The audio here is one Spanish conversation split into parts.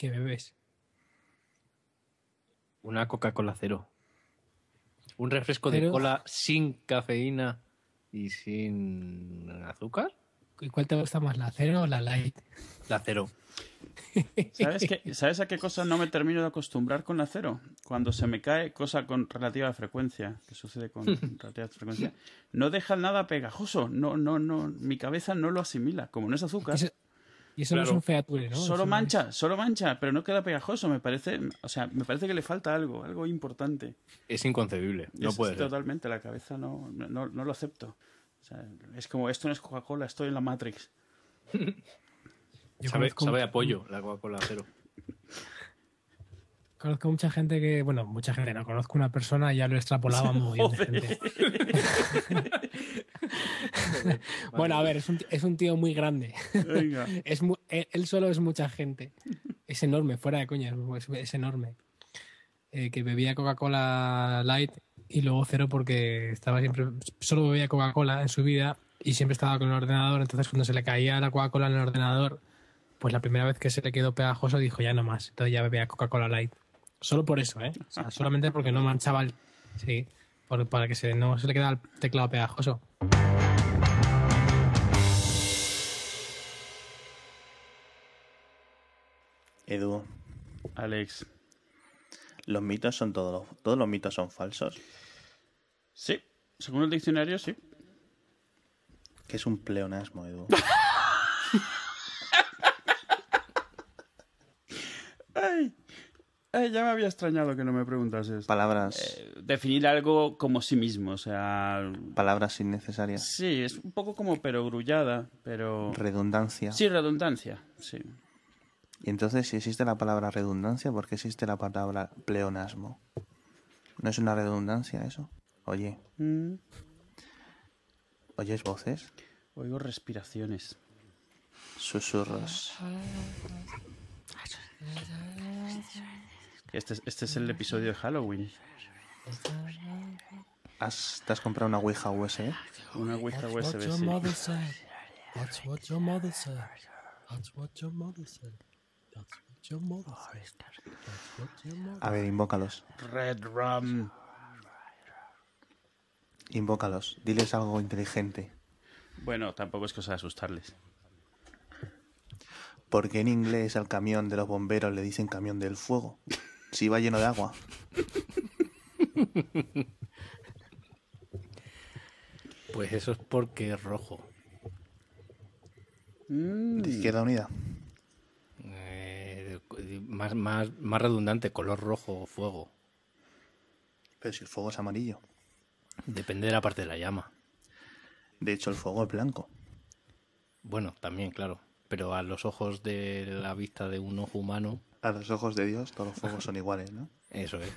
qué bebes? Una Coca-Cola cero. Un refresco de cola sin cafeína y sin azúcar. ¿Y cuál te gusta más, la cero o la light? La cero. ¿Sabes, qué- ¿Sabes a qué cosa no me termino de acostumbrar con la cero? Cuando se me cae cosa con relativa frecuencia, que sucede con relativa frecuencia, no deja nada pegajoso. No, no, no, mi cabeza no lo asimila. Como no es azúcar, Eso- y eso no es Claro. un feature, ¿no? solo Eso mancha, solo mancha, pero no queda pegajoso. Me parece, o sea, me parece que le falta algo, algo importante. Es inconcebible. No Es- puede es ser. Totalmente, la cabeza no, no, no lo acepto. O sea, es como, esto no es Coca-Cola, estoy en la Matrix. Yo Sabe, conozco, sabe a pollo la Coca-Cola cero. Conozco mucha gente que, bueno, mucha gente, no conozco una persona y ya lo extrapolaba muy bien de gente. Bueno, a ver, es un, es un tío muy grande. Venga. Es mu- él, él solo es mucha gente. Es enorme, fuera de coña, es, es enorme. Eh, que bebía Coca-Cola Light y luego cero porque estaba siempre. Solo bebía Coca-Cola en su vida y siempre estaba con el ordenador. Entonces, cuando se le caía la Coca-Cola en el ordenador, pues la primera vez que se le quedó pegajoso dijo ya no más. Entonces ya bebía Coca-Cola Light. Solo por eso, ¿eh? O sea, solamente porque no manchaba el. Sí, por- para que se, no se le quedara el teclado pegajoso. Edu, Alex. los mitos son todos, todos los mitos son falsos. Sí, según el diccionario, sí. Que es un pleonasmo, Edu. Ay, ay, ya me había extrañado que no me preguntases. Palabras, Eh, definir algo como sí mismo, o sea... palabras innecesarias. Sí, es un poco como perogrullada, pero... Redundancia. Sí, redundancia, sí. Y entonces, si existe la palabra redundancia, ¿por qué existe la palabra pleonasmo? ¿No es una redundancia eso? Oye, Mm, ¿oyes voces? oigo respiraciones. Susurros. Este es, este es el episodio de Halloween. ¿Has, ¿Te has comprado una Ouija USB? Una Ouija That's what USB, your sí. mother said. That's what your mother said. That's what your mother said. That's what your mother said. That's what your mother A ver, invócalos. Red Rum. Invócalos. Diles algo inteligente. Bueno, tampoco es cosa de asustarles. ¿Por qué en inglés al camión de los bomberos le dicen camión del fuego? Si va lleno de agua. Pues eso es porque es rojo. Mm, De Izquierda Unida. Eh, más, más, más redundante, color rojo o fuego. Pero si el fuego es amarillo. Depende de la parte de la llama. De hecho, el fuego es blanco. Bueno, también, claro. Pero a los ojos de la vista de un ojo humano, A los ojos de Dios todos los fuegos son iguales, ¿no? eso es.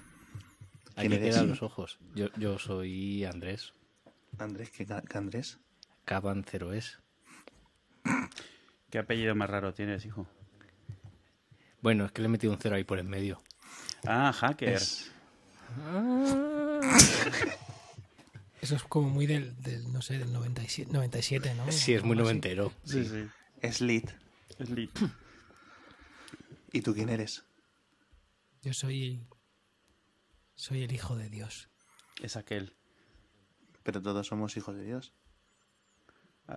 ¿Quién Aquí eres? quedan los ojos. Yo, yo soy Andrés. Andrés, ¿qué, Andrés? Caban cero es. ¿Qué apellido más raro tienes, hijo? Bueno, es que le he metido un cero ahí por en medio. Ah, hacker. Es- Eso es como muy del, del no sé, del 97, 97 ¿no? Sí, es muy noventero. Sí, sí. Es lit. Es lit. ¿Y tú quién eres? Yo soy. Soy el hijo de Dios. Es aquel. Pero todos somos hijos de Dios.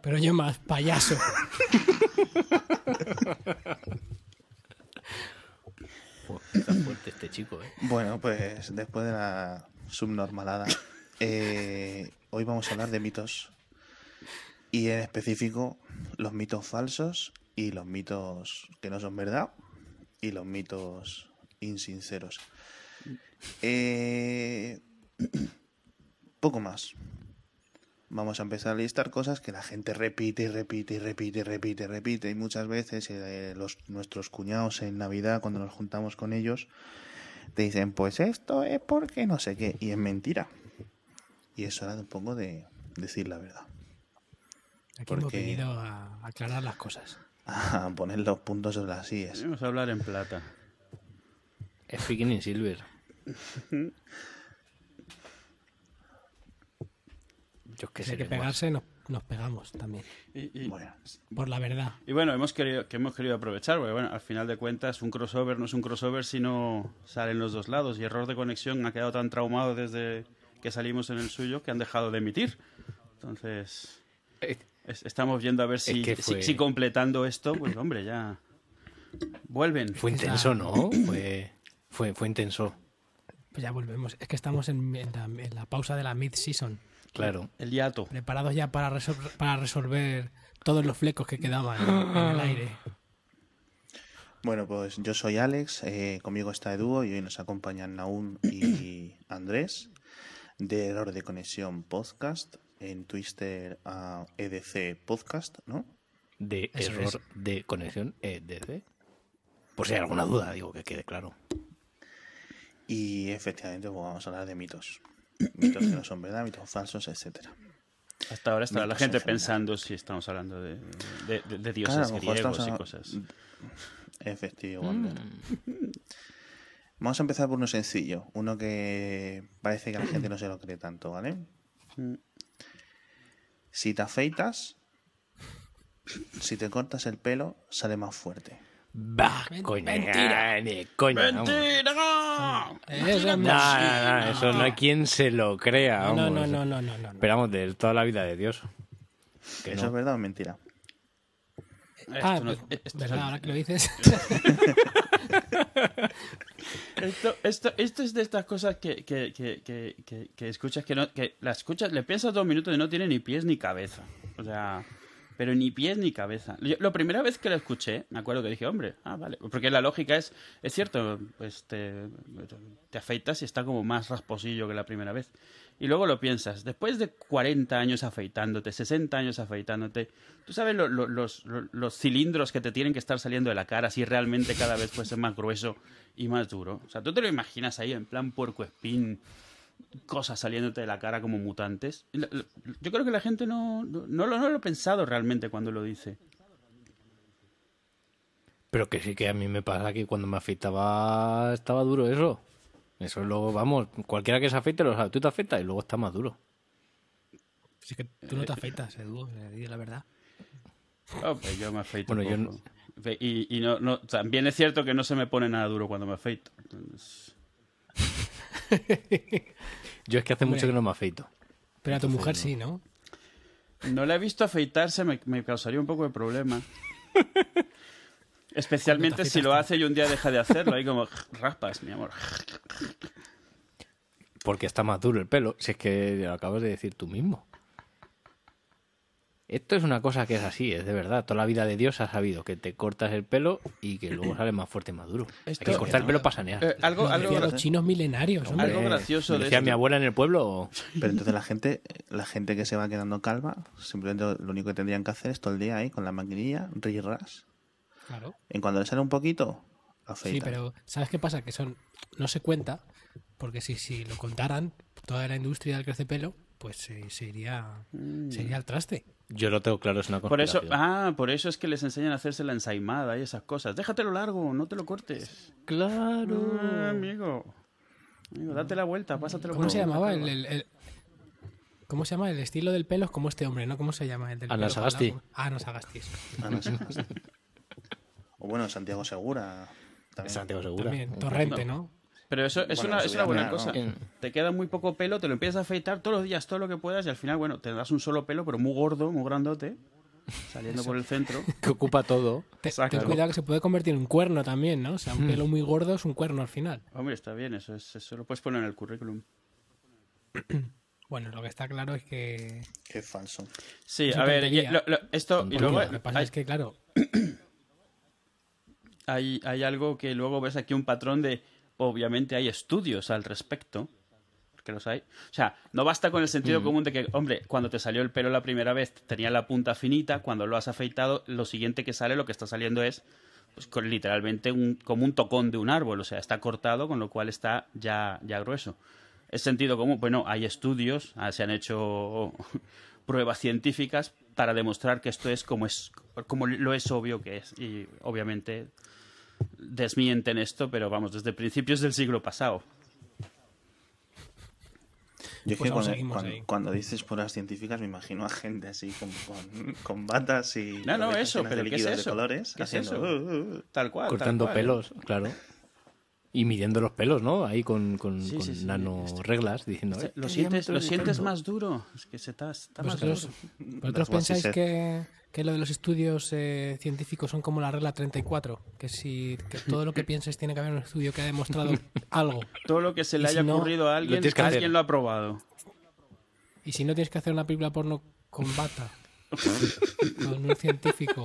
Pero yo más, payaso. Está fuerte este chico, ¿eh? Bueno, pues después de la subnormalada, eh, hoy vamos a hablar de mitos. Y en específico, los mitos falsos y los mitos que no son verdad y los mitos insinceros. Eh, poco más. Vamos a empezar a listar cosas que la gente repite y repite y repite y repite repite. Y muchas veces eh, los, nuestros cuñados en Navidad, cuando nos juntamos con ellos, te dicen, pues esto es porque no sé qué. Y es mentira. Y es hora de un poco de decir la verdad. Aquí hemos Porque- venido a aclarar las cosas. A poner los puntos sobre las sillas. Vamos a hablar en plata. Speaking in Silver. Yo Si sé. hay que pegarse, nos, nos pegamos también. Y, y- Bueno, Por la verdad. y bueno, hemos querido, que hemos querido aprovechar, porque bueno, al final de cuentas un crossover no es un crossover si no salen los dos lados. Y error de conexión ha quedado tan traumado desde que salimos en el suyo que han dejado de emitir. Entonces, Eh, es- estamos viendo a ver si, que si- fue- si completando esto, pues hombre, ya vuelven. Fue intenso, ¿no? Fue, fue, fue intenso. Pues ya volvemos. Es que estamos en, en la, en la pausa de la mid-season. Claro. El hiato. Preparados ya para, resol- para resolver todos los flecos que quedaban en el aire. Bueno, pues yo soy Alex, eh, conmigo está Edu y hoy nos acompañan Naum y Andrés de Error de Conexión Podcast en Twitter a EDC Podcast, ¿no? De Eso error es. de conexión EDC. Por si hay alguna duda, digo que quede claro. Y efectivamente pues vamos a hablar de mitos. Mitos que no son verdad, mitos falsos, etcétera. Hasta ahora estará la Mitos gente pensando si estamos hablando de, de- de- de dioses Claro, griegos y cosas. Efectivamente. Vamos a empezar por uno sencillo, uno que parece que la gente no se lo cree tanto, ¿vale? Mm. Si te afeitas, si te cortas el pelo, sale más fuerte. Bah, coña, mentira. ni coña. vamos. ¡Mentira! Eso es No, no, no, eso no hay quien se lo crea. No, no, vamos. no, no, no, no, no. Esperamos de toda la vida de Dios. Que ¿Eso no. es verdad o mentira? Ah, Esto no- esto- ¿verdad? Ahora que lo dices. Esto, esto, esto es de estas cosas que, que, que, que, escuchas que no, que la escuchas, le piensas dos minutos y no tiene ni pies ni cabeza. O sea, pero ni pies ni cabeza. Yo, la primera vez que lo escuché, me acuerdo que dije, hombre, ah, vale. Porque la lógica es, es cierto, pues te, te afeitas y está como más rasposillo que la primera vez. Y luego lo piensas, después de 40 años afeitándote, 60 años afeitándote, tú sabes lo- lo- los, lo- los cilindros que te tienen que estar saliendo de la cara si realmente cada vez puede ser más grueso y más duro. O sea, tú te lo imaginas ahí en plan puercoespín, cosas saliéndote de la cara como mutantes. Yo creo que la gente no, no, no no lo ha pensado realmente cuando lo dice. Pero que sí que a mí me pasa que cuando me afeitaba estaba duro eso. Eso luego, vamos, cualquiera que se afeite lo sabe. Tú te afeitas y luego está más duro. Si es que tú no te afeitas, Edu, eh, di la verdad. Oh, pues yo me afeito Bueno, yo poco. Y, y no, no, también es cierto que no se me pone nada duro cuando me afeito. Entonces, Yo es que hace Hombre. mucho que no me afeito. Pero a tu mujer sí, ¿no? no la he visto afeitarse, me, me causaría un poco de problema. Especialmente si lo hace y un día deja de hacerlo. Ahí como raspas, mi amor. Porque está más duro el pelo. Si es que lo acabas de decir tú mismo. Esto es una cosa que es así, es de verdad. Toda la vida de Dios ha sabido que te cortas el pelo y que luego sale más fuerte y más duro. Hay que cortar el pelo para sanear. Eh, algo, algo, los chinos milenarios, hombre. algo gracioso Me de decía esto. mi abuela en el pueblo. Pero entonces la gente, la gente que se va quedando calva, simplemente lo único que tendrían que hacer es todo el día ahí con la maquinilla, rirras. Claro. En cuando le sale un poquito, Sí, pero ¿sabes qué pasa? Que son no se cuenta, porque si, si lo contaran, toda la industria del crecepelo, pues se, se iría, se iría al traste. Yo lo tengo claro, es una Por eso, ah, por eso es que les enseñan a hacerse la ensaimada y esas cosas. Déjatelo largo, no te lo cortes. Claro. Ah, amigo. Amigo, date la vuelta, pásatelo ¿Cómo por se la llamaba el, el- el- ¿Cómo se llama? El estilo del pelo es como este hombre, ¿no? ¿Cómo se llama? El del Ana pelo. Ah, no Sagasti. eso. Ah, no sé. O bueno, Santiago Segura. También. Santiago Segura. También, Torrente, ¿no? Pero eso es, Bueno, una, es buena nada, cosa. ¿no? Te queda muy poco pelo, te lo empiezas a afeitar todos los días, todo lo que puedas, y al final, bueno, te das un solo pelo, pero muy gordo, muy grandote, saliendo por el centro. Que ocupa todo. Te-. Ten cuidado que se puede convertir en un cuerno también, ¿no? O sea, un pelo muy gordo es un cuerno al final. Hombre, está bien, eso, es, eso lo puedes poner en el currículum. Bueno, lo que está claro es que... Qué falso. Sí, Es a ver, tontería. y lo- lo- esto, y luego lo que pasa hay, es que, claro, hay, hay algo que luego ves aquí un patrón de, obviamente hay estudios al respecto, que los hay. O sea, no basta con el sentido común de que, hombre, cuando te salió el pelo la primera vez tenía la punta finita, cuando lo has afeitado, lo siguiente que sale, lo que está saliendo es pues, con, literalmente un, como un tocón de un árbol, o sea, está cortado, con lo cual está ya, ya grueso. Es sentido común, bueno, hay estudios, ah, se han hecho pruebas científicas para demostrar que esto es como es como lo es obvio que es y obviamente desmienten esto, pero vamos, desde principios del siglo pasado. Yo es Pues que cuando, cuando- dices puras científicas me imagino a gente así con, con, con batas y No, no, eso, de pero ¿qué es eso? de colores ¿Qué es eso? "Uh, uh, uh". Tal cual. tal Cortando cual. pelos, claro. Y midiendo los pelos, ¿no? Ahí con, con, Sí, con sí, sí. nanoreglas, diciendo... Este- "Eh, ¿Lo ¿qué sientes, lo es sientes tanto?". más duro? Es que se está, está más ¿Vosotros, duro. vosotros pensáis que, que lo de los estudios eh, científicos son como la regla 34? Que si que todo lo que pienses tiene que haber un estudio que ha demostrado algo. Todo lo que se le si haya no, ocurrido a alguien, tienes que hacer. alguien lo ha probado. Y si no tienes que hacer una película porno con bata, con un científico.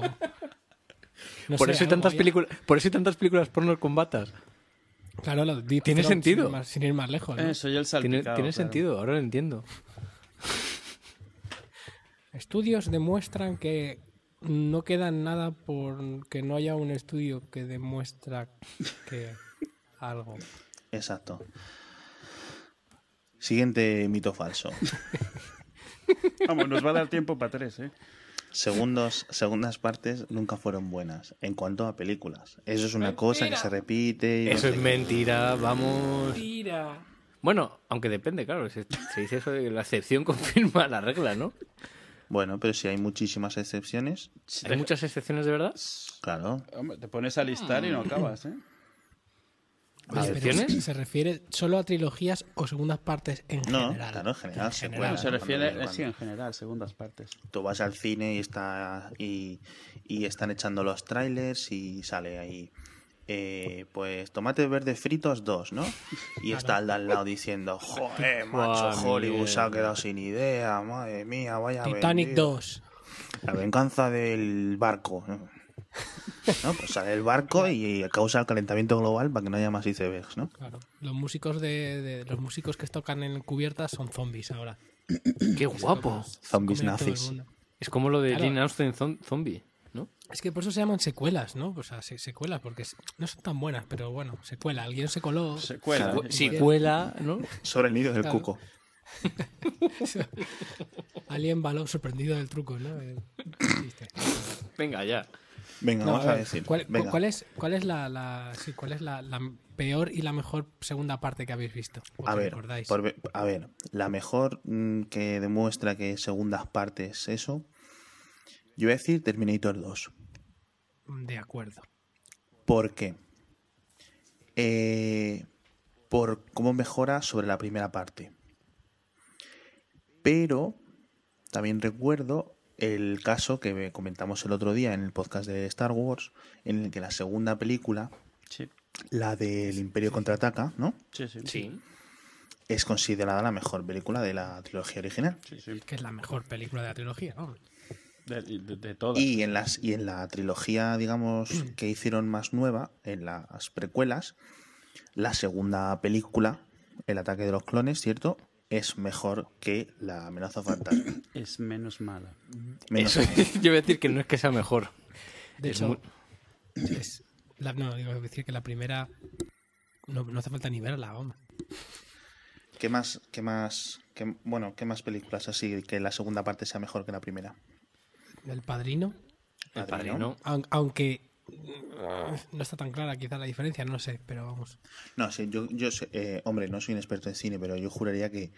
no Por, sé, eso hay tantas películas, por eso hay tantas películas porno con batas. Claro, lo Deep Tiene sentido. Sin ir más, sin ir más lejos. ¿no? Eh, soy el Tiene, salpicado. tiene claro. sentido, ahora lo entiendo. Estudios demuestran que no queda nada por que no haya un estudio que demuestra que algo. Exacto. Siguiente mito falso. Vamos, nos va a dar tiempo para tres, ¿eh? Segundos, segundas partes nunca fueron buenas en cuanto a películas. Eso es una cosa que se repite. y Eso es mentira, vamos... Tira. Bueno, aunque depende, claro. Se, se dice eso de que la excepción confirma la regla, ¿no? Bueno, pero si hay muchísimas excepciones, ¿Hay muchas excepciones de verdad? claro. Hombre, te pones a listar y no acabas, ¿eh? Oye, pero ¿Excepciones? ¿Se refiere solo a trilogías o segundas partes en No, general? claro, en general, En secuelas. general. se Cuando refiere, eh, sí, en general, segundas partes. Tú vas al cine y está y, y están echando los trailers y sale ahí. eh, pues tomates verdes fritos dos, ¿no? Y está el de al lado diciendo, joder, macho, Hollywood se ha quedado sin idea, madre mía, vaya Titanic vendido". 2. La venganza del barco. ¿no? ¿No? Pues sale el barco y causa el calentamiento global para que no haya más icebergs, ¿no? Claro. Los músicos de, de- los músicos que tocan en cubiertas son zombies ahora. ¡Qué guapo! Zombies nazis. Es como lo de Claro. Jane Austen zom- Zombie, ¿no? Es que por eso se llaman secuelas, ¿no? O sea, se- secuelas, porque no son tan buenas, pero bueno, secuela. Alguien se coló. Secuela. Claro. ¿eh? Si cuela, ¿no? Sobre el nido del Claro. cuco. Alguien baló sorprendido del truco, ¿no? Venga, ya. Venga, No, vamos a decir. ¿Cuál, Venga. cuál es, cuál es la, la- sí, cuál es la, la peor y la mejor segunda parte que habéis visto? A ver, por a ver, la mejor mm, que demuestra que segundas partes eso, yo voy a decir Terminator 2. De acuerdo. ¿Por qué? Eh, por cómo mejora sobre la primera parte. Pero también recuerdo el caso que comentamos el otro día en el podcast de Star Wars, en el que la segunda película, Sí, la del Imperio contraataca, ¿no? sí, sí. Sí. Es considerada la mejor película de la trilogía original. sí, sí. Que es la mejor película de la trilogía, ¿no? De, de, de todas. Y en las y en la trilogía, digamos, que hicieron más nueva, en las precuelas, la segunda película, El ataque de los clones, ¿cierto? Es mejor que la amenaza fantasma. Es menos mala. Menos- Eso, yo voy a decir que no es que sea mejor. De Es hecho, muy- es la, no, digo, decir que la primera no, no hace falta ni verla, vamos. ¿Qué más, qué más, qué- bueno, qué más películas así que la segunda parte sea mejor que la primera? El Padrino, El Padrino. padrino. aun- aunque no está tan clara quizá la diferencia, no sé, pero vamos. No, sí, yo, yo sé, eh, hombre, no soy un experto en cine, pero yo juraría que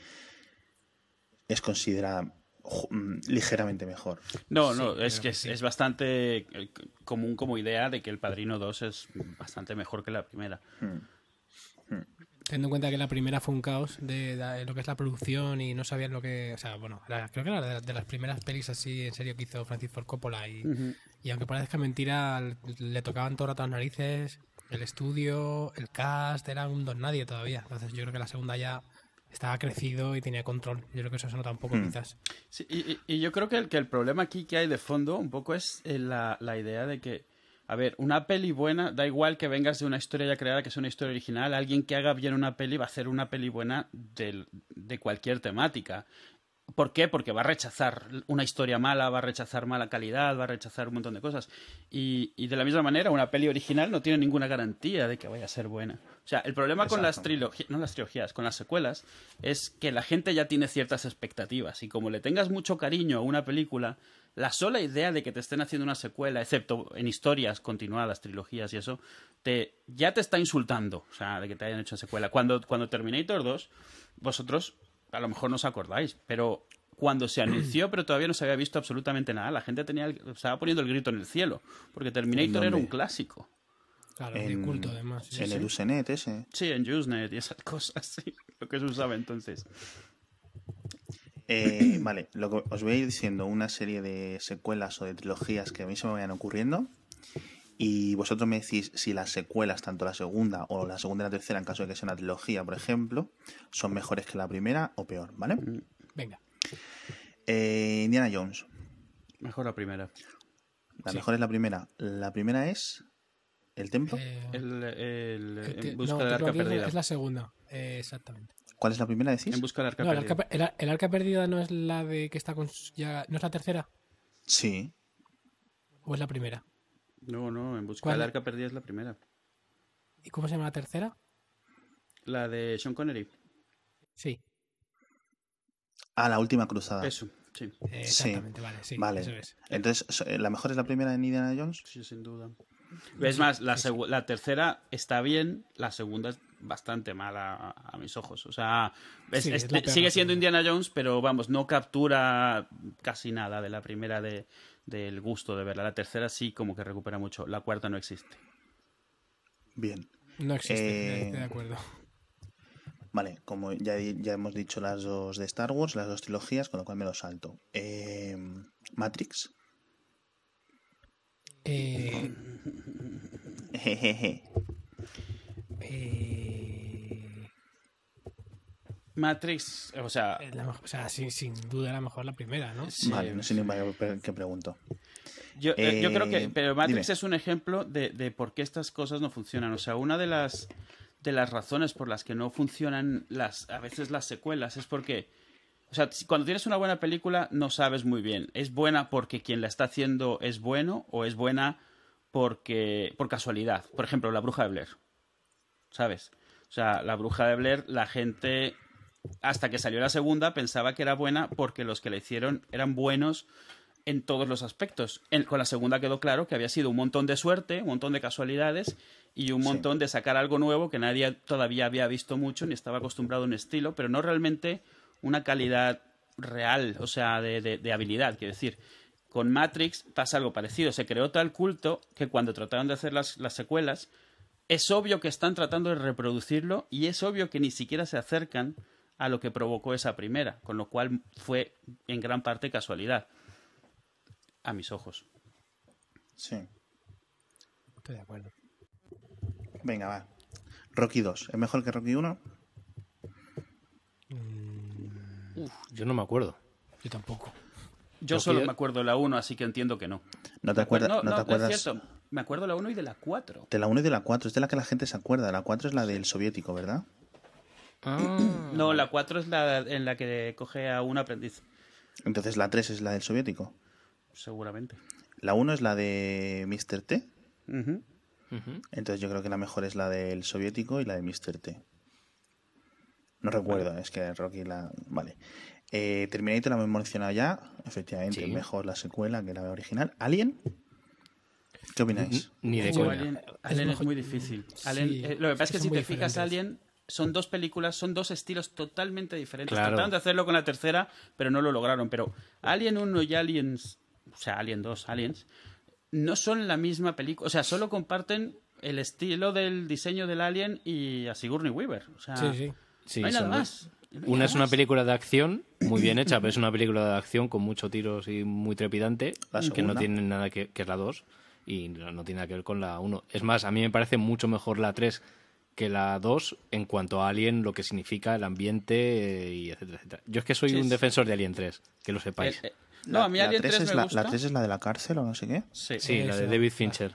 es considerada mm, ligeramente mejor. No, no, Sí, es que es, sí. es bastante eh, común como idea de que El Padrino 2 es bastante mejor que la primera. Teniendo en cuenta que la primera fue un caos de, de lo que es la producción y no sabían lo que. O sea, bueno, creo que era de, de las primeras pelis así en serio que hizo Francis Ford Coppola. Y, y aunque parezca mentira, le, tocaban todo el rato las narices, el estudio, el cast, era un don nadie todavía. Entonces yo creo que la segunda ya estaba crecido y tenía control. Yo creo que eso se nota un poco, Hmm. quizás. Sí, y, y- y yo creo que el, que el problema aquí que hay de fondo un poco es eh, la, la idea de que, a ver, una peli buena, da igual que vengas de una historia ya creada, que sea una historia original, alguien que haga bien una peli va a hacer una peli buena del- de cualquier temática. ¿Por qué? Porque va a rechazar una historia mala, va a rechazar mala calidad, va a rechazar un montón de cosas. Y, y de la misma manera, una peli original no tiene ninguna garantía de que vaya a ser buena. O sea, el problema con las trilogías, no las trilogías, con las secuelas, es que la gente ya tiene ciertas expectativas. Y como le tengas mucho cariño a una película, la sola idea de que te estén haciendo una secuela, excepto en historias continuadas, trilogías y eso, te, ya te está insultando. O sea, de que te hayan hecho secuela. Cuando, cuando Terminator 2, vosotros a lo mejor no os acordáis, pero cuando se anunció, pero todavía no se había visto absolutamente nada, la gente tenía el- estaba poniendo el grito en el cielo, porque Terminator era un clásico. Claro, de En- culto además. sí, en el Usenet ese. Sí, en Usenet y esas cosas, sí, lo que se usaba entonces. Eh, vale, lo que os voy a ir diciendo una serie de secuelas o de trilogías que a mí se me vayan ocurriendo. Y vosotros me decís si las secuelas, tanto la segunda o la segunda y la tercera, en caso de que sea una trilogía, por ejemplo, son mejores que la primera o peor, ¿vale? Venga. Eh, Indiana Jones. Mejor la primera. La Sí. mejor es la primera. La primera es El Templo. Eh, El, el- el te- en busca no, del Templo arca perdida. Es la segunda, eh, exactamente. ¿Cuál es la primera, decís? En busca del arca No, el perdida. arca, el, el arca perdida no es la de que está con ya no es la tercera Sí. o es la primera. No, no, en busca del arca perdida es la primera. ¿Y cómo se llama la tercera? La de Sean Connery. Sí, Ah, la última cruzada. Eso, sí. Sí. exactamente, vale, sí, vale. eso es. Entonces, eh, ¿la mejor es la primera de Indiana Jones? Sí, sin duda. Es más, la, la tercera está bien, la segunda es bastante mala a, a mis ojos. O sea, es- Sí, es- es la peor, sigue siendo. Indiana Jones, pero vamos, no captura casi nada de la primera de, del gusto de verla. La tercera sí como que recupera mucho. La cuarta no existe. Bien. No existe, Eh, estoy de acuerdo. Vale, como ya, ya hemos dicho las dos de Star Wars, las dos trilogías, con lo cual me lo salto. Eh, Matrix. Eh, Jejeje. eh, Matrix, o sea, la mejor- o sea, sin, sin duda la mejor la primera, ¿no? sí, Vale, no sé ni para qué pregunto. Yo, eh, yo creo que, Eh, pero Matrix dime. es un ejemplo de, de por qué estas cosas no funcionan. O sea, una de las de las razones por las que no funcionan las a veces las secuelas es porque, o sea, cuando tienes una buena película no sabes muy bien, es buena porque quien la está haciendo es bueno o es buena porque por casualidad. Por ejemplo, La Bruja de Blair, ¿sabes? O sea, La Bruja de Blair, la gente hasta que salió la segunda pensaba que era buena porque los que la hicieron eran buenos en todos los aspectos. En- con la segunda quedó claro que había sido un montón de suerte, un montón de casualidades y un Sí. montón de sacar algo nuevo que nadie todavía había visto mucho ni estaba acostumbrado a un estilo, pero no realmente una calidad real, o sea, de, de- de habilidad. Quiero decir, con Matrix pasa algo parecido. Se creó tal culto que cuando trataron de hacer las, las secuelas, es obvio que están tratando de reproducirlo y es obvio que ni siquiera se acercan a lo que provocó esa primera, con lo cual fue en gran parte casualidad a mis ojos. Sí. Estoy de acuerdo. Venga, va. Rocky 2. ¿Es mejor que Rocky 1? Yo no me acuerdo. Yo tampoco. Yo Rocky solo me acuerdo de la 1, así que entiendo que no. ¿No te acuerdas? no, no, no, te acuerdas es cierto. Me acuerdo de la 1 y de la 4. de la 1 y de la 4? Es de la que la gente se acuerda. La 4 es la del soviético, ¿verdad? No, la 4 es la en la que coge a un aprendiz, Entonces la 3 es la del soviético. seguramente. La 1 es la de Mr. T. Entonces yo creo que la mejor es la del soviético y la de Mr. T. No recuerdo, es que Rocky la... Vale. Eh, Terminator la hemos mencionado ya. Efectivamente, Sí. es mejor la secuela que la original. ¿Alien? ¿Qué opináis? Ni de coña. Alien, Es Alien es mejor- muy difícil. Sí, eh, lo que pasa es que si te fijas, diferentes. Alien son dos películas, son dos estilos totalmente diferentes. Claro. Trataron de hacerlo con la tercera, pero no lo lograron. Pero Alien 1 y Aliens, o sea, Alien 2, Aliens, no son la misma película. O sea, solo comparten el estilo del diseño del Alien y a Sigourney Weaver. O sea, Sí, sí. Sí, no hay nada más. No hay Una nada es una más. película de acción muy bien hecha, pero es una película de acción con muchos tiros y muy trepidante, La que no tiene nada que, que es la 2 y no, no tiene nada que ver con la 1. Es más, a mí me parece mucho mejor la 3 que la 2 en cuanto a Alien, lo que significa el ambiente eh, y etcétera, etcétera. Yo es que soy Sí, un sí. defensor de Alien 3, que lo Eh, sepáis. eh, no, a mí la Alien 3 3 es me la, gusta. la 3 es la de la cárcel o no sé qué. Sí. sí, la de David. Fincher.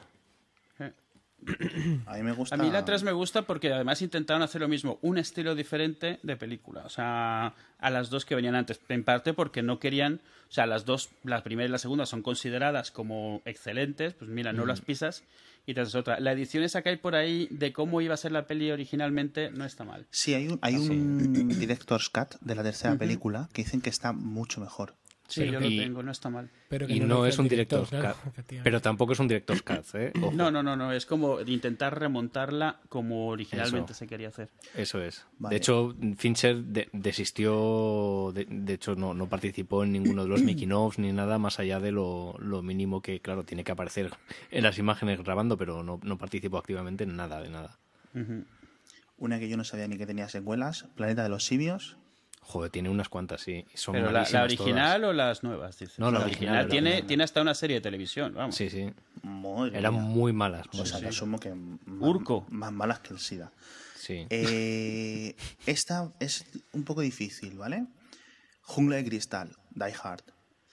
A mí me gusta... A mí la 3 me gusta porque además intentaron hacer lo mismo, un estilo diferente de película, o sea, a las dos que venían antes, en parte porque no querían, o sea, las dos, la primera y la segunda son consideradas como excelentes, pues mira, no las pisas y te haces otra. La edición esa que hay por ahí de cómo iba a ser la peli originalmente no está mal. Sí, hay un, hay un director's cut de la tercera película que dicen que está mucho mejor. Sí, Pero yo lo tengo, no está mal. Pero que Y no es un director, director, claro. Pero tampoco es un director's cut, ¿eh? Ojo. No, no, no, no, es como intentar remontarla como originalmente Eso. se quería hacer. Eso es. Vale. De hecho, Fincher de- desistió, de, de hecho no, no participó en ninguno de los making ofs ni nada más allá de lo, lo mínimo que, claro, tiene que aparecer en las imágenes grabando, pero no, no participó activamente en nada, de nada. Una que yo no sabía ni que tenía secuelas, Planeta de los Simios. Joder, tiene unas cuantas, sí. Son Pero la, original o las nuevas, dices. No, la original, tiene, tiene hasta una serie de televisión, vamos. Sí, sí. Madre Eran mía. muy malas. muy O sea, que asumo que m- Urco. más malas que el SIDA. Sí. Eh, esta es un poco difícil, ¿vale? Jungla de Cristal, Die Hard.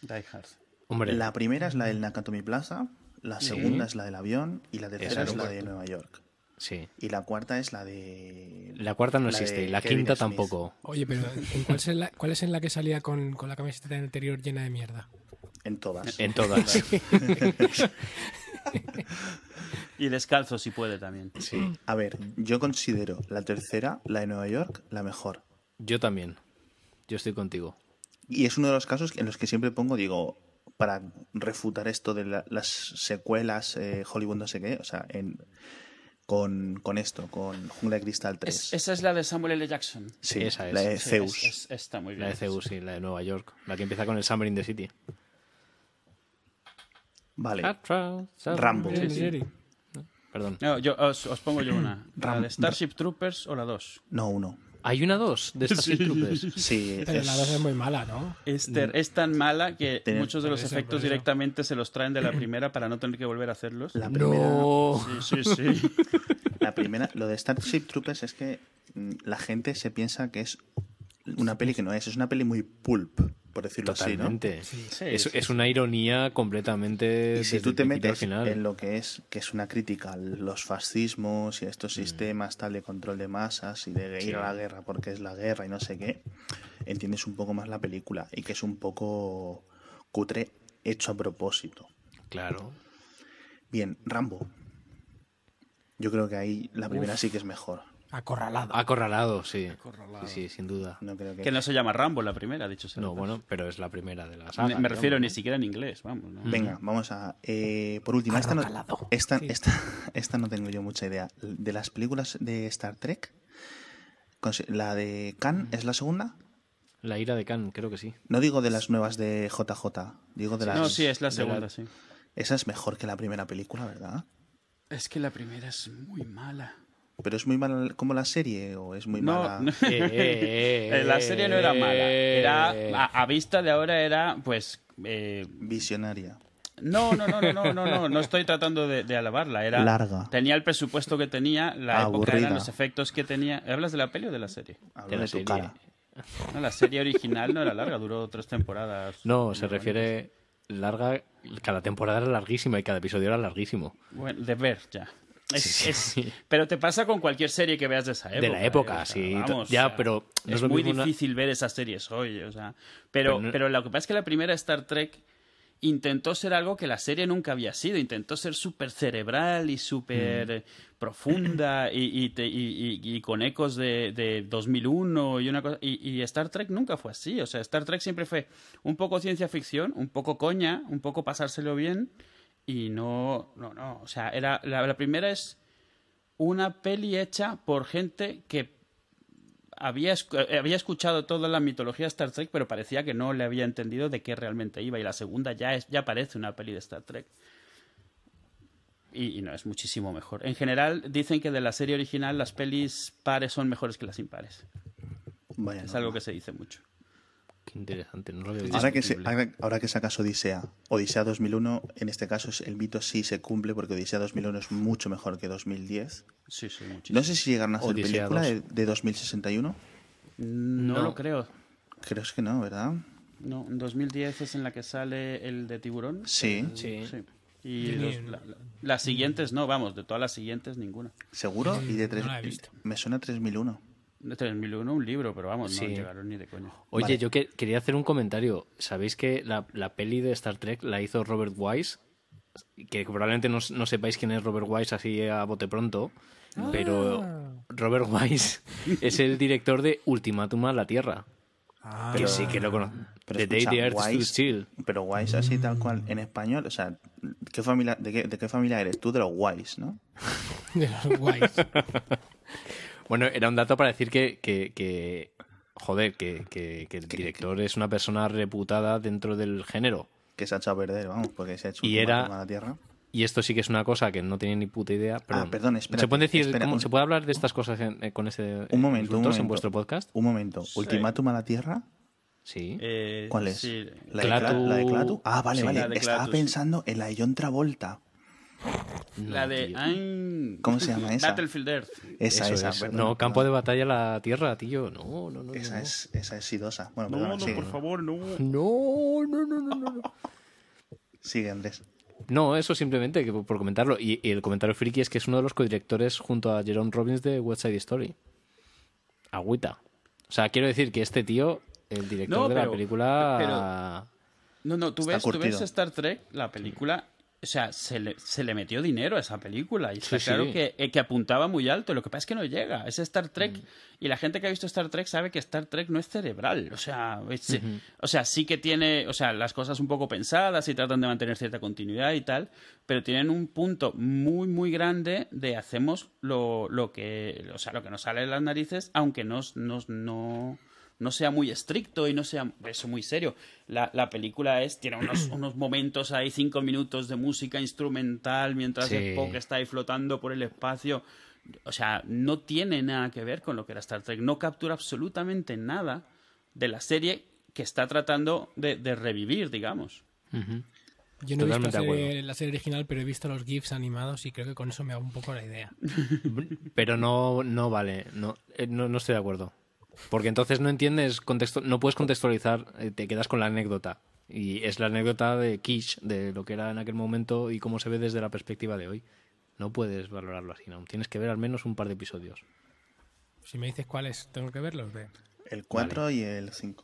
Die Hard. Hombre, La primera es la del Nakatomi Plaza, la segunda es la del avión y la tercera es la de Nueva York. Sí. Y la cuarta es la de... La cuarta no la existe la Kevin quinta Smith. tampoco. Oye, pero ¿en cuál, es en la, cuál es en la que salía con, con la camiseta anterior llena de mierda? En todas. En todas. Y descalzo si puede también. Sí. A ver, yo considero la tercera, la de Nueva York, la mejor. Yo también. Yo estoy contigo. Y es uno de los casos en los que siempre pongo, digo, para refutar esto de la- las secuelas, eh, Hollywood no sé qué, o sea, en, con, con esto, con Jungla de Cristal 3. Es- esa es la de Samuel L. Jackson. sí, esa es. la de Sí, Zeus. es- es- está muy bien. La de Zeus, sí, la de Nueva York. La que empieza con el Summer in the City. Vale, Rambo. ¿En serio? Perdón. No, yo, os, os pongo yo una. ¿La de Starship Troopers o la 2? no uno. Hay una dos de estas Troopers. Sí, Pero es- la 2 es muy mala, ¿no? Es, ter- es tan mala que muchos de los eso, efectos directamente se los traen de la primera para no tener que volver a hacerlos. la primera, No. Sí, sí, sí. la primera, lo de Starship Troopers es que mm, la gente se piensa que es una peli que no es, es una peli muy pulp, por decirlo Totalmente. Sí. Sí, es, sí, es una ironía completamente. así, ¿no? Y si tú te metes final. en lo que es que es una crítica a los fascismos y a estos sistemas tal de control de masas y de ir a la guerra porque es la guerra y no sé qué, entiendes un poco más la película y que es un poco cutre hecho a propósito. Claro. Bien, Rambo. Yo creo que ahí la primera sí que es mejor. Acorralado. Acorralado, sí. Sí, sí, sin duda. No creo que... Que no se llama Rambo la primera, dicho sea. de No, bueno, pero es la primera de la Me, saga. me refiero ni siquiera en inglés, vamos. ¿no? Venga, vamos a... eh, por último, esta no, esta, Sí. esta, esta no tengo yo mucha idea. De las películas de Star Trek, la de Khan es la segunda. La ira de Khan, creo que sí. No digo de las nuevas de JJ, digo de las... No, sí, es la segunda, la- sí. Esa es mejor que la primera película, ¿verdad? Es que la primera es muy mala. ¿Pero es muy mala como la serie o es muy No, mala? no. Eh, eh, eh, la serie no era mala. Era, a, a vista de ahora era, pues... eh, Visionaria. no, no, no, no, no, no, no, no estoy tratando de, de alabarla. Era, Larga. Tenía el presupuesto que tenía, la época Aburrida. eran los efectos que tenía. ¿Hablas de la peli o de la serie? Hablo De la de tu serie. cara. No, la serie original no era larga, duró tres temporadas. No, se refiere larga. Cada temporada era larguísima y cada episodio era larguísimo. Bueno, de ver ya. Es- Sí, es- sí. pero te pasa con cualquier serie que veas de esa época. De la época, ¿eh? O sea, sí. vamos, Ya, o sea, pero no es muy una- difícil ver esas series hoy. O sea, pero, Pero pero, no- lo que pasa es que la primera Star Trek intentó ser algo que la serie nunca había sido. Intentó ser súper cerebral y súper Mm. profunda y, y te- y- y- y con ecos de, de 2001 y una cosa. Y Star Trek nunca fue así. O sea, Star Trek siempre fue un poco ciencia ficción, un poco coña, un poco pasárselo bien. Y no, no, no. O sea, era, la, la primera es una peli hecha por gente que había, eh, había escuchado toda la mitología de Star Trek, pero parecía que no le había entendido de qué realmente iba. Y la segunda ya, es, ya parece una peli de Star Trek. Y, y no, es muchísimo mejor. En general, dicen que de la serie original las pelis pares son mejores que las impares. Es algo que se dice mucho. Qué interesante, no lo había visto. Ahora que, se- ahora, ahora que sacas Odisea, Odisea 2001, en este caso es- el mito sí se cumple porque Odisea 2001 es mucho mejor que 2010. Sí, sí, muchísimo. No sé si llegaron a hacer Odisea película 2. de, de 2061. No, No. lo creo. Creo que no, ¿verdad? No, en 2010 es en la que sale el de tiburón. Sí. Sí. Sí. Y Yo ni- los- la- la- las siguientes no, vamos, de todas las siguientes ninguna. ¿Seguro? Y de No tres, la he visto. Me suena 3001. De 3001 un libro, pero vamos, Sí. no llegaron ni de coña. Oye, Vale. yo que- quería hacer un comentario. ¿Sabéis que la, la peli de Star Trek la hizo Robert Wise? Que probablemente no, no sepáis quién es Robert Wise así a bote pronto. Pero Robert Wise es el director de Ultimátum a la Tierra. Ah, Que sí, que lo conozco. Pero The Day the Earth Stood Wise- Still. Pero Wise así tal cual en español, o sea, ¿qué familia, de, qué, ¿de qué familia eres? Tú de los Wise, ¿no? de los guays. Bueno, era un dato para decir que, que, que- joder, que, que- que el director es una persona reputada dentro del género. Que se ha echado a perder, vamos, porque se ha hecho Y un era- ultimátum a la Tierra. Y esto sí que es una cosa que no tiene ni puta idea. Perdón, Ah, perdón, espérate, ¿Se puede decir, espera, cómo- un- ¿se puede hablar de estas cosas en- eh, con ese Un momento, un momento. en vuestro podcast? Un momento. ¿Ultimátum a la Tierra? Sí. Eh, ¿Cuál es? sí. ¿La, de Clatu- Cla- la de Clatu? Ah, vale, Sí, vale. Estaba pensando en la de John Travolta. La de. I'm- ¿Cómo se llama esa? Battlefield Earth. Esa, Eso esa. es. perdón, no, campo de batalla a la tierra, tío. No, no, no. Esa no. es, esa es sidosa. Bueno, No, perdona, no, sigue. por favor, no. No, no, no, no, no. Sigue, Andrés. No, eso simplemente que por comentarlo. Y, y el comentario friki es que es uno de los codirectores junto a Jerome Robbins de West Side Story. Agüita. O sea, quiero decir que este tío, el director No, de pero- la película. No, no, tú ves, tú ves. Star Trek, la película, o sea, se le, se le metió dinero a esa película. Y está Sí, claro sí. Que, eh, que apuntaba muy alto, lo que pasa es que no llega, es Star Trek. Mm. y la gente que ha visto Star Trek sabe que Star Trek no es cerebral, o sea, es- o sea, sí que tiene, o sea, las cosas un poco pensadas y tratan de mantener cierta continuidad y tal, pero tienen un punto muy, muy grande de hacemos lo, lo que, o sea, lo que nos sale de las narices, aunque nos, nos, no no sea muy estricto y no sea eso muy serio. La, la película es tiene unos, unos momentos ahí, cinco minutos de música instrumental mientras Sí. Spock está ahí flotando por el espacio. O sea, no tiene nada que ver con lo que era Star Trek. No captura absolutamente nada de la serie que está tratando de, de revivir, digamos. Yo no he visto serie, la serie original, pero he visto los GIFs animados y creo que con eso me hago un poco la idea. Pero no, no vale. No, eh, no, no estoy de acuerdo. Porque entonces no entiendes, contexto, no puedes contextualizar, eh, te quedas con la anécdota. Y es la anécdota de Kish, de lo que era en aquel momento y cómo se ve desde la perspectiva de hoy. No puedes valorarlo así, ¿no? Tienes que ver al menos un par de episodios. Si me dices cuáles tengo que verlos, ve. El 4 y el 5.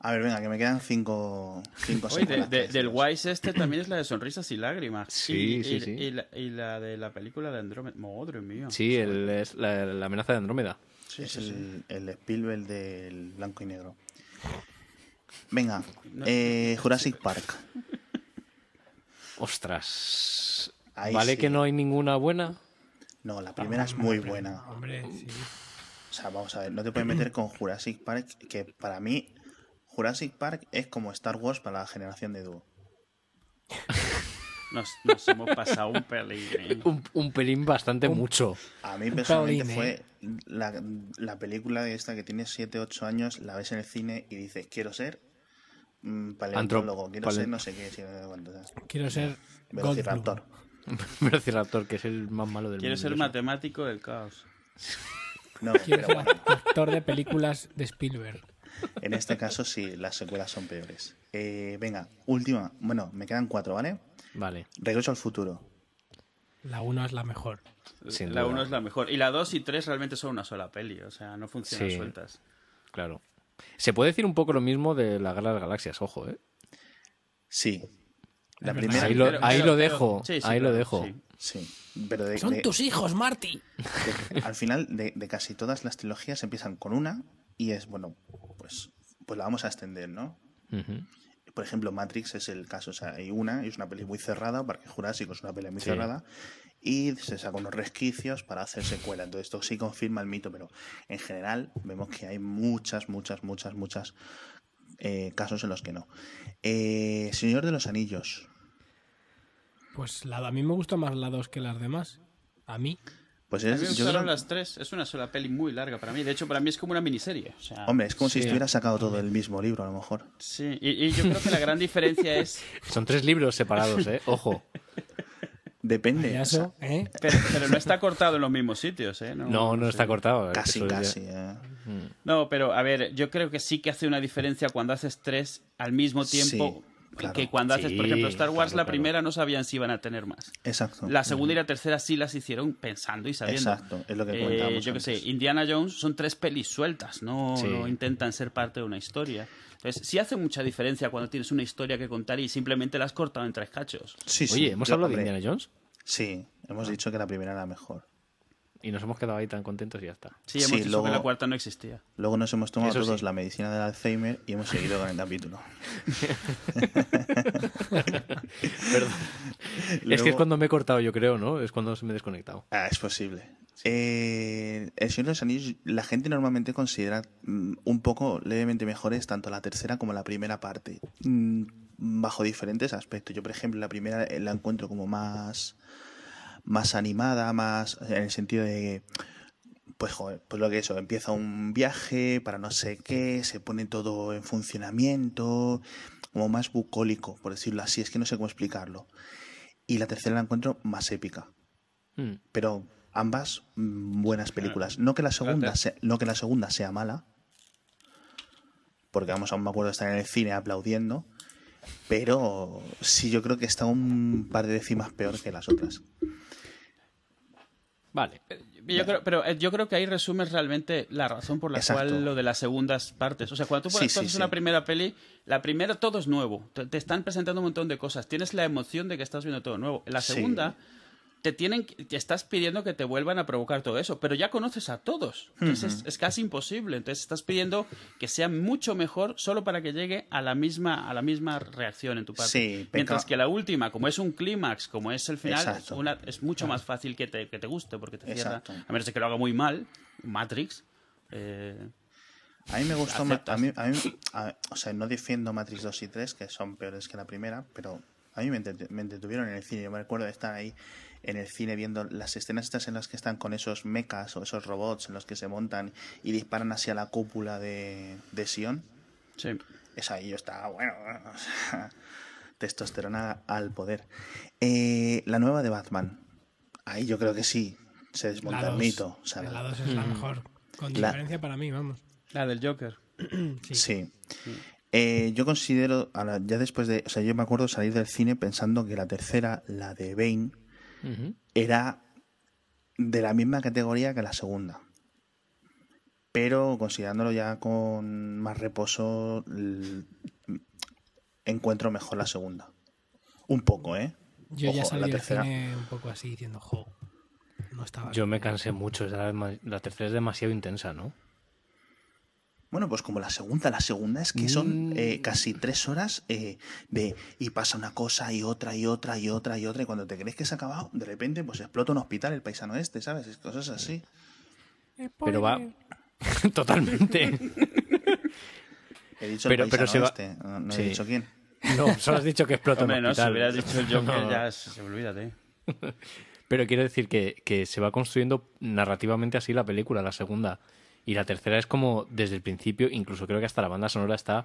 A ver, venga, que me quedan 5 cinco, Oye, de- del. Wise este también es la de Sonrisas y Lágrimas. Sí, y, sí, y- sí. Y la, y la de la película de Andrómeda. Madre mía. Sí, el- es la, la amenaza de Andrómeda. Sí, es sí, sí. el, el Spielberg del blanco y negro. Venga, eh, Jurassic Park. Ostras. Ahí ¿Vale sí. que no hay ninguna buena? No, la primera es muy buena. Hombre, sí. O sea, vamos a ver, no te puedes meter con Jurassic Park, que para mí Jurassic Park es como Star Wars para la generación de dúo. Nos, nos hemos pasado un pelín. ¿eh? Un, un pelín bastante mucho. A mí personalmente Pauline, fue la, la película de esta que tiene 7, 8 años, la ves en el cine y dices, quiero ser mm, paleontólogo, quiero ser no sé qué, si no. Quiero ser Velociraptor. Velociraptor, que es el más malo del Quiero mundo. ser matemático del caos. No, Quiero ser bueno, actor de películas de Spielberg. En este caso sí, las secuelas son peores. Eh, venga, última. Bueno, me quedan cuatro, ¿vale? Vale. Regreso al futuro. La 1 es la mejor. Sin la duda. 1 es la mejor. Y la 2 y 3 realmente son una sola peli. O sea, no funcionan Sí. sueltas. Claro. Se puede decir un poco lo mismo de la Guerra de las Galaxias, ojo, ¿eh? Sí. La primera. Ahí lo, Pero- ahí pero- lo pero- dejo, sí, sí, ahí lo dejo. sí. Sí. Pero de, Son de- tus hijos, Marty. de- al final de, de casi todas las trilogías empiezan con una y es, bueno, pues, pues la vamos a extender, ¿no? Por ejemplo, Matrix es el caso. O sea, hay una, y es una peli muy cerrada, Parque Jurásico es una peli muy Sí. cerrada, y se saca unos resquicios para hacer secuela. Entonces, esto sí confirma el mito, pero en general vemos que hay muchas, muchas, muchas, muchas eh, casos en los que no. Eh, Señor de los Anillos. Pues la, a mí me gusta más la 2 que las demás. A mí. Pues A mí es, me gustaron creo- las tres. Es una sola peli muy larga para mí. De hecho, para mí es como una miniserie. O sea, Hombre, es como si estuviera sacado todo el mismo libro, a lo mejor. Sí, y, y yo creo que la gran diferencia es. Son tres libros separados, ¿eh? Ojo. Depende. o Payaso, sea, ¿eh? Pero, pero no está cortado en los mismos sitios, ¿eh? No, no está cortado. casi, Eso ya- casi. eh. No, pero a ver, yo creo que sí que hace una diferencia cuando haces tres al mismo tiempo Sí, claro. que cuando haces, por ejemplo, Star Wars, claro, la claro. primera no sabían si iban a tener más. Exacto. La segunda y la tercera sí las hicieron pensando y sabiendo. Exacto, es lo que Eh, comentábamos yo que sé. Indiana Jones son tres pelis sueltas, no, Sí. no intentan ser parte de una historia. Entonces, sí hace mucha diferencia cuando tienes una historia que contar y simplemente la has cortado en tres cachos. Sí, sí. Oye, ¿hemos Yo, hablado de Indiana Jones? Sí, hemos dicho que la primera era mejor. Y nos hemos quedado ahí tan contentos y ya está. Sí, hemos Sí, dicho luego- que la cuarta no existía. Luego nos hemos tomado Eso sí. todos la medicina del Alzheimer y hemos seguido con el capítulo. Perdón. Es que es cuando me he cortado, yo creo, ¿no? Es cuando se me he desconectado. Ah, es posible. Eh, el Señor de los Anillos, la gente normalmente considera mm, un poco levemente mejores tanto la tercera como la primera parte, mm, bajo diferentes aspectos. Yo, por ejemplo, la primera la encuentro como más, más animada, más en el sentido de pues joder, pues lo que eso, empieza un viaje para no sé qué, se pone todo en funcionamiento, como más bucólico, por decirlo así, es que no sé cómo explicarlo. Y la tercera la encuentro más épica Mm. pero ambas mm, buenas películas. No que la segunda, sea, no que la segunda sea mala, porque vamos, aún me acuerdo de estar en el cine aplaudiendo, pero sí yo creo que está un par de décimas peor que las otras. Vale. Yo creo, pero eh, yo creo que ahí resumes realmente la razón por la Exacto. cual lo de las segundas partes. O sea, cuando tú Sí, una primera peli, la primera todo es nuevo. Te, te están presentando un montón de cosas. Tienes la emoción de que estás viendo todo nuevo. La segunda, te tienen, te estás pidiendo que te vuelvan a provocar todo eso, pero ya conoces a todos. Entonces es, es casi imposible. Entonces estás pidiendo que sea mucho mejor solo para que llegue a la misma, a la misma reacción en tu parte. Sí, Mientras que la última, como es un clímax, como es el final, una- es mucho más fácil que te, que te guste porque te cierra. Exacto. A menos de que lo haga muy mal, Matrix. eh, A mí me gustó. A mí, a mí- a- o sea, no defiendo Matrix 2 y 3, que son peores que la primera, pero a mí me, me entretuvieron en el cine. Yo me recuerdo de estar ahí en el cine viendo las escenas estas en las que están con esos mechas o esos robots en los que se montan y disparan hacia la cúpula de, de Sion. sí. Esa ahí yo estaba, bueno, o sea, testosterona al poder. Eh, la nueva de Batman. Ahí yo creo que sí, se desmonta La el mito. O sea, la la- 2 es la mejor. Con La- diferencia para mí, vamos. La del Joker. Sí. Sí. Eh, yo considero, ahora, ya después de, o sea, yo me acuerdo salir del cine pensando que la tercera, la de Bane, Era de la misma categoría que la segunda. Pero considerándolo ya con más reposo, encuentro mejor la segunda. Un poco, ¿eh? Yo ya salí la del tercera. cine un poco así diciendo, jo, no estaba Yo bien". me cansé mucho. La tercera es demasiado intensa, ¿no? Bueno, pues como la segunda, la segunda es que son Mm. eh, casi tres horas eh, de y pasa una cosa y otra y otra y otra y otra y cuando te crees que se ha acabado, de repente pues explota un hospital el paisano este, ¿sabes? Es cosas así. Pero va... Totalmente. He dicho Pero- el pero se va- este, no, no Sí. he dicho quién. No, solo has dicho que explota un Hombre, no, si hospital. hubieras dicho el Joker, No. ya se, se- olvídate. Pero quiero decir que, que se va construyendo narrativamente así la película, la segunda. Y la tercera es como desde el principio, incluso creo que hasta la banda sonora está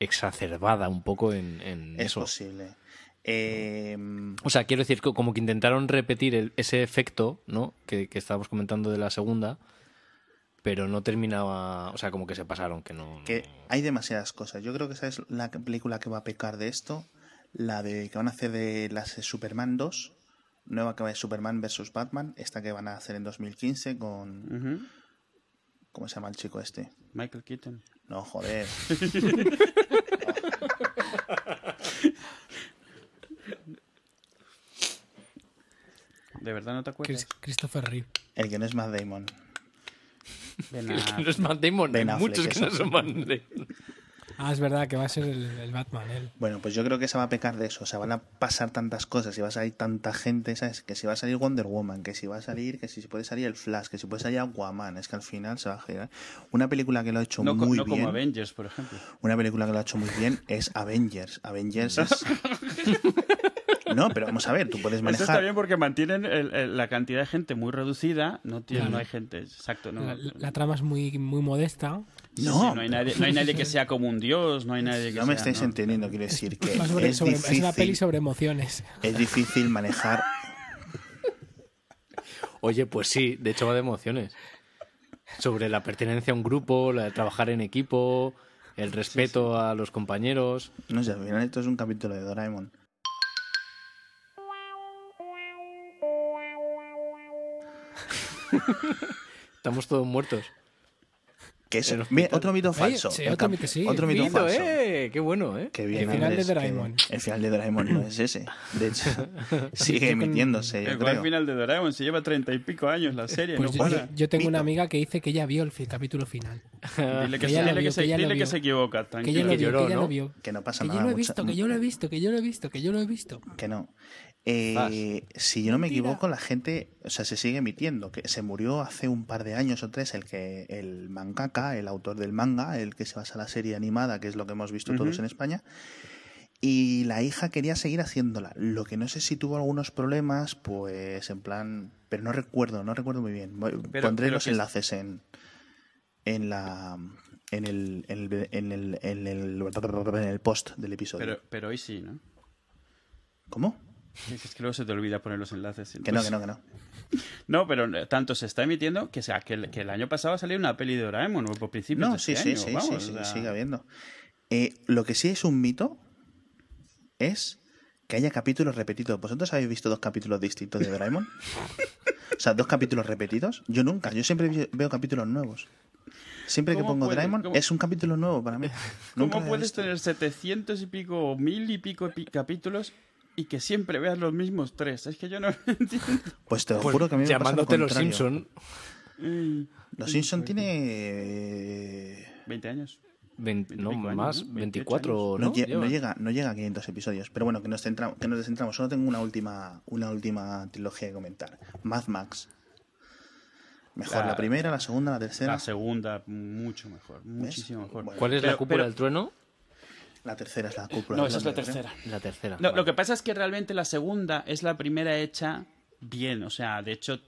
exacerbada un poco en, en Es eso. posible. Eh, O sea, quiero decir, co- como que intentaron repetir el- ese efecto, ¿no? Que, que estábamos comentando de la segunda, pero no terminaba, o sea, como que se pasaron, que no... que hay demasiadas cosas. Yo creo que esa es la película que va a pecar de esto. La de que van a hacer de las de Superman 2, nueva que va de Superman vs. Batman, esta que van a hacer en 2015 con... Ujú. ¿Cómo se llama el chico este? Michael Keaton. No, joder. ¿De verdad no te acuerdas? Chris- Christopher Reeve. El que no es Matt Damon. Ben Que Affleck. no es Matt Damon, Ben Affleck, muchos que eso. no son Matt Damon. Ah, es verdad que va a ser el, el Batman, él. Bueno, pues yo creo que se va a pecar de eso. O sea, van a pasar tantas cosas y va a salir tanta gente, ¿sabes? Que si va a salir Wonder Woman, que si va a salir, que si puede salir el Flash, que si puede salir Aquaman. Es que al final se va a girar. Una película que lo ha hecho No, muy no bien. como Avengers, por ejemplo. Una película que lo ha hecho muy bien es Avengers. Avengers es. No, pero vamos a ver, tú puedes Eso está manejar. bien porque mantienen el- el- la cantidad de gente muy reducida. No, tiene, Claro. no hay gente, exacto. No, La, la trama es muy, muy modesta. Sí, No, sí, no, hay nadie, no hay nadie que sea como un dios, no hay nadie que No me sea, estáis ¿no? entendiendo, quiero decir que Va sobre- es, sobre- es una peli difícil, sobre emociones. es difícil manejar. Oye, pues sí, de hecho va de emociones. Sobre la pertenencia a un grupo, la de trabajar en equipo, el respeto a los compañeros. No sé, al final esto es un capítulo de Doraemon. Estamos todos muertos. Que es- El mira, hospital. otro mito falso. sí, otro mito, sí. Otro mito Mito, falso. eh, qué bueno, ¿eh? Que bien El final de Doraemon. El final de Doraemon no es ese. De hecho, sigue emitiéndose, yo El creo. final de Doraemon se lleva treinta y pico años la serie. Pues no yo, tengo una amiga que dice que ella vio el capítulo final. Dile que, que se, ella lo dile vio, que se- que ella lo dile que vio. se equivoca, Que ella lo vio, ¿no? lo vio. Que no pasa Que nada. yo lo he visto, que yo lo he visto, que yo lo he visto, que yo lo he visto. Que no. Eh, si yo no me equivoco, la gente, o sea, se sigue emitiendo. Que se murió hace un par de años o tres el que el mangaka, el autor del manga, el que se basa en la serie animada, que es lo que hemos visto todos en España. Y la hija quería seguir haciéndola. Lo que no sé si tuvo algunos problemas, pues en plan, pero no recuerdo, no recuerdo muy bien. Pero- Pondré pero los es- enlaces en en la en el en el en el, en el, en el post del episodio. Pero, pero hoy sí, ¿no? ¿Cómo? Es que luego se te olvida poner los enlaces. Que no, que no, que no. No, pero eh, tanto se está emitiendo que, sea, que, el, año pasado salió una peli de Doraemon, por principios No, sí, este sí, sí, sí, sí, sigue habiendo. Eh, lo que sí es un mito es que haya capítulos repetidos. ¿Vosotros habéis visto dos capítulos distintos de Doraemon? o sea, dos capítulos repetidos. Yo nunca, yo siempre veo capítulos nuevos. Siempre que ¿Cómo pongo puede- Doraemon cómo- es un capítulo nuevo para mí. ¿Cómo puedes tener 700 y pico o mil y pico capítulos y que siempre veas los mismos tres? Es que yo no entiendo. Pues te lo Pues juro que a mí me pasa lo llamándote los. Simpson, Los Simpson tiene eh, 20 años. 20 no años, más, ¿no? 24, no, ¿no? lle- no llega no llega a 500 episodios pero bueno que nos centramos que nos descentramos solo tengo una última una última trilogía que comentar Mad Max mejor La- la, primera la segunda la tercera La segunda, mucho mejor, muchísimo mejor. Bueno. ¿Cuál es Pero- la cúpula pero- del trueno? La tercera es la cúpula No, esa es la creo. tercera. La tercera. No, vale. Lo que pasa es que realmente la segunda es la primera hecha bien, o sea, de hecho,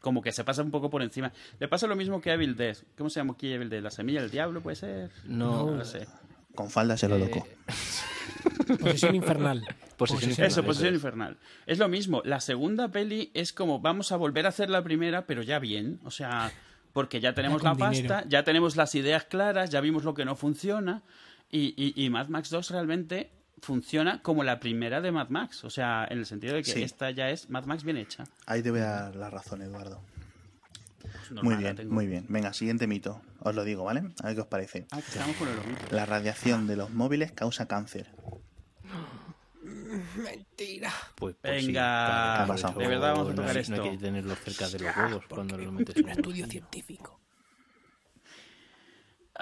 como que se pasa un poco por encima. Le pasa lo mismo que a Evil Dead. ¿Cómo se llama aquí Evil Dead? ¿La semilla del diablo puede ser? No. no lo sé. con falda se lo loco Posesión infernal. Posesión Eso, infernal, Posesión es. Infernal. Es lo mismo. La segunda peli es como vamos a volver a hacer la primera, pero ya bien. O sea, porque ya tenemos Ya la pasta, dinero. ya tenemos las ideas claras, ya vimos lo que no funciona. Y, y, y Mad Max 2 realmente funciona como la primera de Mad Max. O sea, en el sentido de que Sí. esta ya es Mad Max bien hecha. ahí te voy a dar la razón Eduardo Normal, muy bien tengo. muy bien venga siguiente mito os lo digo vale a ver qué os parece Ah, que estamos con la radiación de los móviles causa cáncer Mentira. Pues, pues sí, Venga, eso de verdad vamos a tocar esto. No hay que tenerlo cerca de los huevos cuando lo metes Un estudio científico.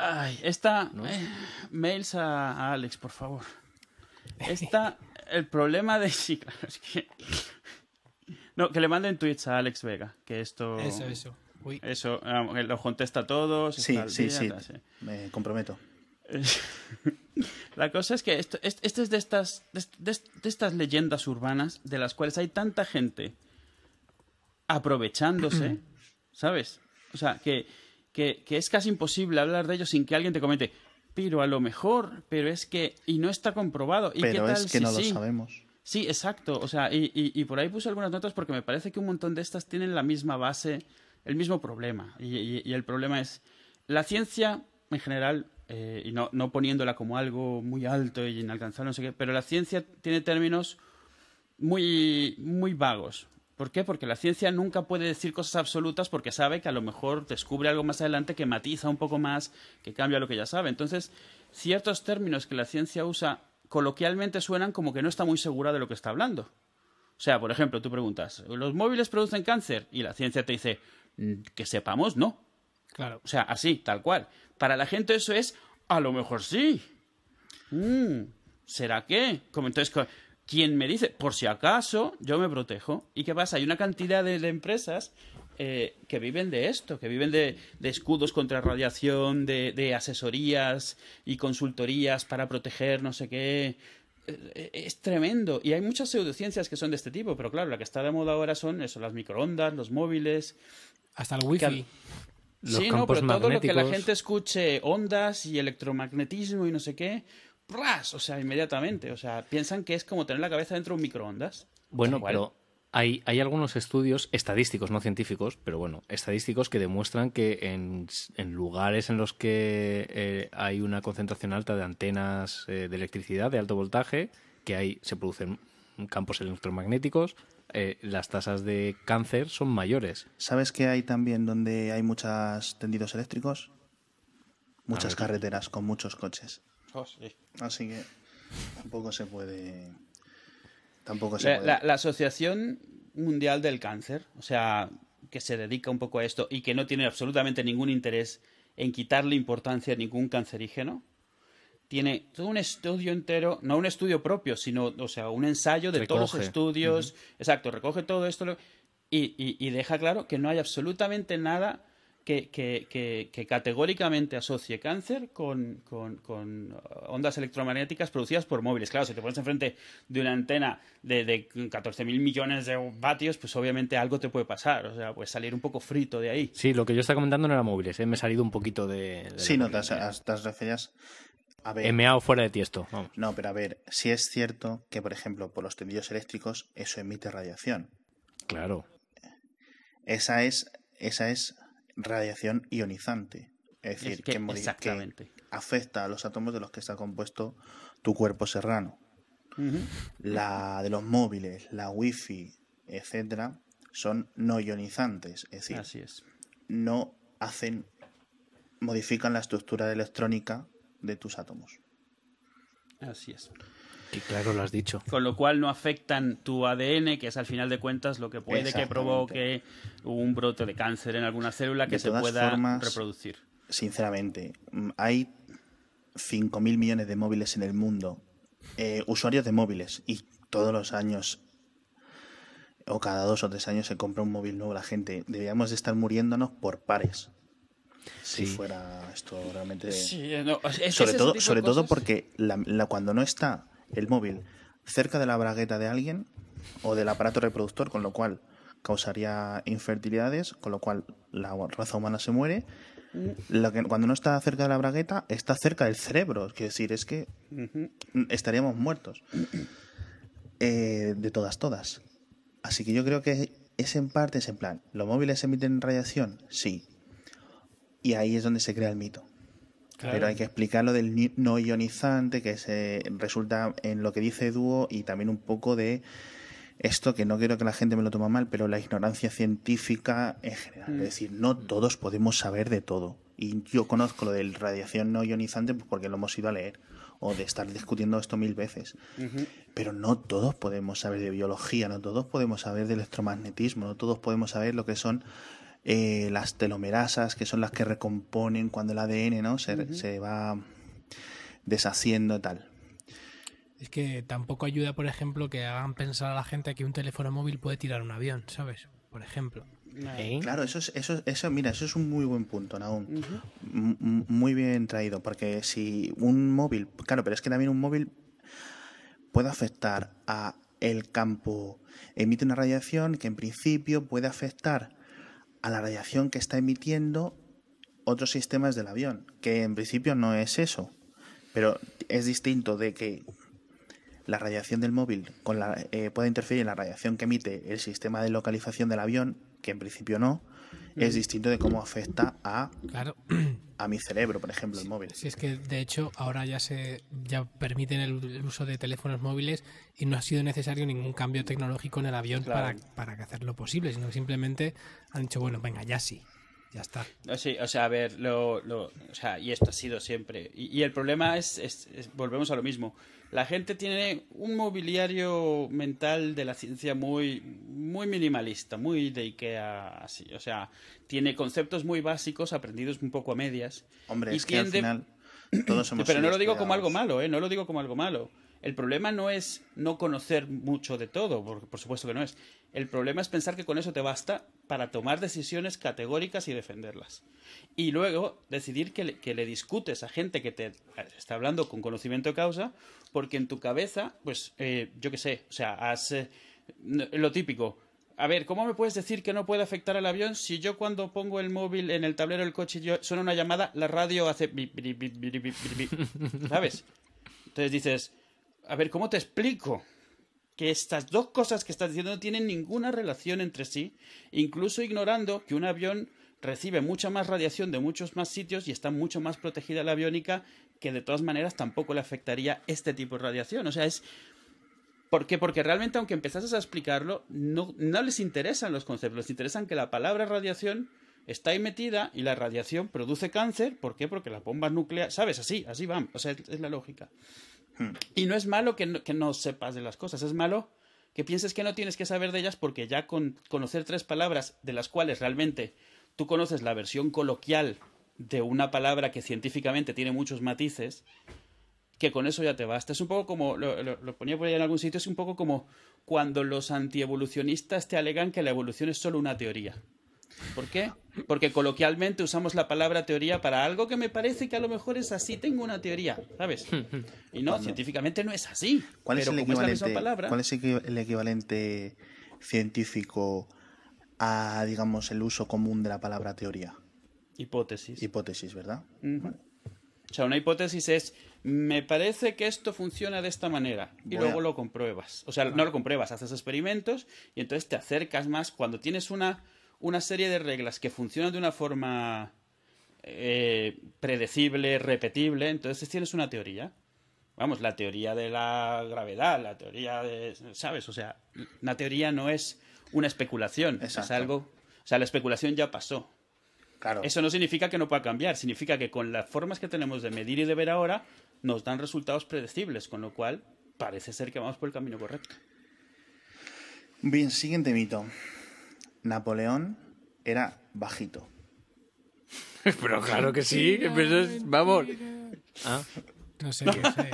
Ay, esta. eh, mails a, a Alex, por favor. Esta. El problema de. Sí, claro, es que. No, que le manden tweets a Alex Vega, que esto. Eso, eso. Uy. Eso, vamos, que los contesta a todos. sí está sí día, sí me comprometo La cosa es que esto, es- este es de estas, de, de- de estas leyendas urbanas de las cuales hay tanta gente aprovechándose, ¿sabes? O sea, que, que, que es casi imposible hablar de ello sin que alguien te comente, pero a lo mejor, pero es que, y no está comprobado. ¿Y qué tal es que si no sí? lo sabemos Sí, exacto. O sea, y, y- y por ahí puse algunas notas porque me parece que un montón de estas tienen la misma base, el mismo problema. Y, y- y el problema es, la ciencia en general, eh, y no, no poniéndola como algo muy alto y inalcanzable, no sé qué, pero la ciencia tiene términos muy, muy vagos. ¿Por qué? Porque la ciencia nunca puede decir cosas absolutas porque sabe que a lo mejor descubre algo más adelante que matiza un poco más, que cambia lo que ya sabe. Entonces, ciertos términos que la ciencia usa coloquialmente suenan como que no está muy segura de lo que está hablando. O sea, por ejemplo, tú preguntas, ¿los móviles producen cáncer? Y la ciencia te dice, "Mm, que sepamos, no. Claro. O sea, así, tal cual. Para la gente eso es, a lo mejor sí. Mm, ¿Será que? Como entonces, ¿quién me dice? Por si acaso, yo me protejo. ¿Y qué pasa? Hay una cantidad de, de empresas eh, que viven de esto, que viven de, de escudos contra radiación, de, de asesorías y consultorías para proteger no sé qué. Eh, Es tremendo. Y hay muchas pseudociencias que son de este tipo, pero claro, la que está de moda ahora son eso, las microondas, los móviles, Hasta el wifi. Que- Los sí, no, pero todo lo que la gente escuche, ondas y electromagnetismo y no sé qué, ¡pras! O sea, inmediatamente. O sea, piensan que es como tener la cabeza dentro de un microondas. Bueno, pero hay, hay algunos estudios estadísticos, no científicos, pero bueno, estadísticos que demuestran que en, en lugares en los que eh, hay una concentración alta de antenas eh, de electricidad de alto voltaje, que hay, se producen campos electromagnéticos, eh, las tasas de cáncer son mayores. ¿Sabes que hay también donde hay muchos tendidos eléctricos? muchas carreteras con muchos coches. Oh, sí. Así que tampoco se puede. Tampoco se La, puede. la- la Asociación Mundial del Cáncer, o sea, que se dedica un poco a esto y que no tiene absolutamente ningún interés en quitarle importancia a ningún cancerígeno, tiene todo un estudio entero, no un estudio propio, sino, o sea, un ensayo de todos los estudios, exacto, recoge todo esto lo- y, y- y deja claro que no hay absolutamente nada que, que- que- que categóricamente asocie cáncer con, con- con ondas electromagnéticas producidas por móviles. Claro, si te pones enfrente de una antena de, de 14.000 millones de vatios, pues obviamente algo te puede pasar, o sea, puedes salir un poco frito de ahí. Sí, lo que yo estaba comentando no era móviles, ¿eh? me he salido un poquito de... de Sí, no, te, has- te has referías. A ver. He meado fuera de tiesto, vamos. No, pero a ver, sí es cierto que, por ejemplo, por los tendidos eléctricos, eso emite radiación. Claro. Esa es, esa es radiación ionizante. Es decir, Es que- que, afecta a los átomos de los que está compuesto tu cuerpo serrano. La de los móviles, la wifi, etcétera, son no ionizantes. Es decir, Así es. no hacen, modifican la estructura electrónica de tus átomos. Así es. Y claro, lo has dicho. Con lo cual no afectan tu ADN, que es al final de cuentas lo que puede que provoque un brote de cáncer en alguna célula que De se pueda formas, reproducir. Sinceramente, mm, hay 5.000 millones de móviles en el mundo, eh, usuarios de móviles, y todos los años o cada dos o tres años se compra un móvil nuevo la gente. Deberíamos de estar muriéndonos por pares. Si fuera esto realmente... Sí, no, es- sobre todo, sobre todo porque la- la- cuando no está el móvil cerca de la bragueta de alguien o del aparato reproductor, con lo cual causaría infertilidades, con lo cual la raza humana se muere. Lo que, cuando no está cerca de la bragueta, está cerca del cerebro. Es decir, es que estaríamos muertos. Eh, de todas, todas. Así que yo creo que es en parte, es en plan, ¿los móviles emiten radiación? Sí. Y ahí es donde se crea el mito. Pero hay que explicar lo del no ionizante, que se resulta en lo que dice Duo y también un poco de esto que no quiero que la gente me lo tome mal, pero la ignorancia científica en general. Es decir, no todos podemos saber de todo. Y yo conozco lo del radiación no ionizante pues porque lo hemos ido a leer o de estar discutiendo esto mil veces. Pero no todos podemos saber de biología, no todos podemos saber de electromagnetismo, no todos podemos saber lo que son eh, las telomerasas, que son las que recomponen cuando el ADN ¿no? se, se va deshaciendo y tal. Es que tampoco ayuda, por ejemplo, que hagan pensar a la gente que un teléfono móvil puede tirar un avión, ¿sabes? Por ejemplo. ¿Eh? Claro, eso es, eso, eso, mira, eso es un muy buen punto, Naum. Muy bien traído, porque si un móvil, claro, pero es que también un móvil puede afectar a el campo, emite una radiación que en principio puede afectar a la radiación que está emitiendo otros sistemas del avión, que en principio no es eso, pero es distinto de que la radiación del móvil con la, eh, puede interferir en la radiación que emite el sistema de localización del avión, que en principio no, es distinto de cómo afecta a, Claro. a mi cerebro, por ejemplo, el móvil. Si es que de hecho ahora ya se ya permiten el, el uso de teléfonos móviles y no ha sido necesario ningún cambio tecnológico en el avión Claro. para, para hacerlo posible, sino que simplemente han dicho, bueno, venga, ya sí, ya está. Sí, o sea, a ver, lo, lo- o sea, y esto ha sido siempre. Y, y el problema es, es- es- volvemos a lo mismo. La gente tiene un mobiliario mental de la ciencia muy, muy minimalista, muy de Ikea, así. O sea, tiene conceptos muy básicos aprendidos un poco a medias. Hombre, y es que al final todos hemos Pero no lo digo como algo malo, ¿eh? No lo digo como algo malo. El problema no es no conocer mucho de todo, porque por supuesto que no es. El problema es pensar que con eso te basta para tomar decisiones categóricas y defenderlas. Y luego decidir que le, que le discutes a gente que te está hablando con conocimiento de causa, porque en tu cabeza, pues, eh, yo qué sé, o sea, eh, lo típico. A ver, ¿cómo me puedes decir que no puede afectar al avión si yo cuando pongo el móvil en el tablero del coche yo suena una llamada, la radio hace? ¿Sabes? Entonces dices, a ver, ¿cómo te explico? Que estas dos cosas que estás diciendo no tienen ninguna relación entre sí, incluso ignorando que un avión recibe mucha más radiación de muchos más sitios y está mucho más protegida la aviónica que de todas maneras tampoco le afectaría este tipo de radiación. O sea, es... ¿Por qué? Porque realmente aunque empezases a explicarlo, no, no les interesan los conceptos, les interesan que la palabra radiación está ahí metida y la radiación produce cáncer. ¿Por qué? Porque las bombas nucleares, ¿sabes? Así, así van. O sea, es la lógica. Y no es malo que no, sepas de las cosas, es malo que pienses que no tienes que saber de ellas porque ya con conocer tres palabras de las cuales realmente tú conoces la versión coloquial de una palabra que científicamente tiene muchos matices, que con eso ya te basta. Es un poco como, lo, ponía por ahí en algún sitio, es un poco como cuando los antievolucionistas te alegan que la evolución es solo una teoría. ¿Por qué? Porque coloquialmente usamos la palabra teoría para algo que me parece que a lo mejor es así, tengo una teoría, ¿sabes? Y no, científicamente no es así. ¿Cuál es, el equivalente, ¿Cuál es el equivalente científico a, digamos, el uso común de la palabra teoría? Hipótesis. Hipótesis, ¿verdad? O sea, una hipótesis es, me parece que esto funciona de esta manera y luego lo compruebas. O sea, no lo compruebas, haces experimentos y entonces te acercas más cuando tienes una, una serie de reglas que funcionan de una forma eh, predecible, repetible, entonces tienes una teoría. Vamos, la teoría de la gravedad, la teoría de... ¿Sabes? O sea, una teoría no es una especulación, es algo... O sea, la especulación ya pasó. Eso no significa que no pueda cambiar, significa que con las formas que tenemos de medir y de ver ahora nos dan resultados predecibles, con lo cual parece ser que vamos por el camino correcto. Bien, siguiente mito. Napoleón era bajito. Pero claro que sí, vamos. ¿Ah? No sé qué sé,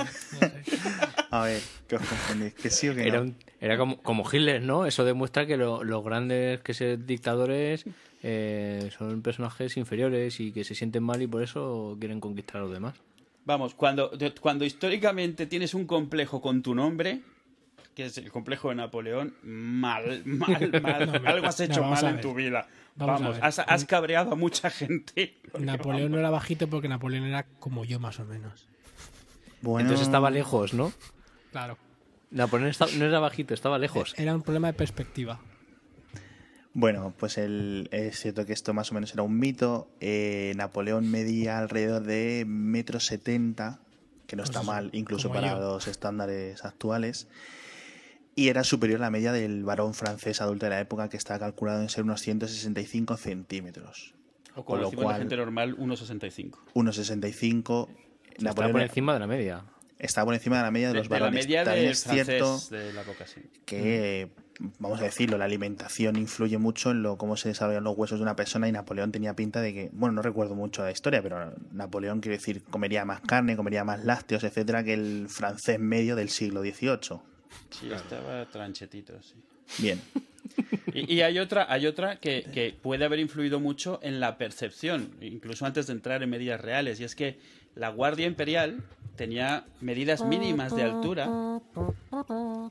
A ver, ¿qué os confundís? ¿Que sí o que era, era como, como Hitler, ¿no? Eso demuestra que los grandes que se dictadores eh, son personajes inferiores y que se sienten mal y por eso quieren conquistar a los demás. Vamos, cuando, cuando históricamente tienes un complejo con tu nombre, que es el complejo de Napoleón, mal, mal, mal. Algo has hecho mal en tu vida. Vamos, has, cabreado a mucha gente. Napoleón no era bajito porque Napoleón era como yo, más o menos. Entonces estaba lejos, ¿no? Claro. Napoleón no era bajito, estaba lejos. Era un problema de perspectiva. Bueno, pues el, es cierto que esto más o menos era un mito. Eh, Napoleón medía alrededor de metro setenta, que no está pues mal incluso para los estándares actuales. Y era superior a la media del varón francés adulto de la época, que está calculado en ser unos 165 centímetros. O con lo cual, la gente normal, 1,65. 1,65. Napoleón por encima de la media. Estaba por encima de la media de, los varones. La media es cierto de la época, sí. que vamos a decirlo, la alimentación influye mucho en lo cómo se desarrollan los huesos de una persona y Napoleón tenía pinta de que, bueno, no recuerdo mucho la historia, pero Napoleón quiere decir comería más carne, comería más lácteos, etcétera, que el francés medio del siglo XVIII. Sí, estaba tranchetito, sí. Bien. Y, hay otra, hay otra que, que, puede haber influido mucho en la percepción, incluso antes de entrar en medidas reales, y es que la Guardia Imperial tenía medidas mínimas de altura.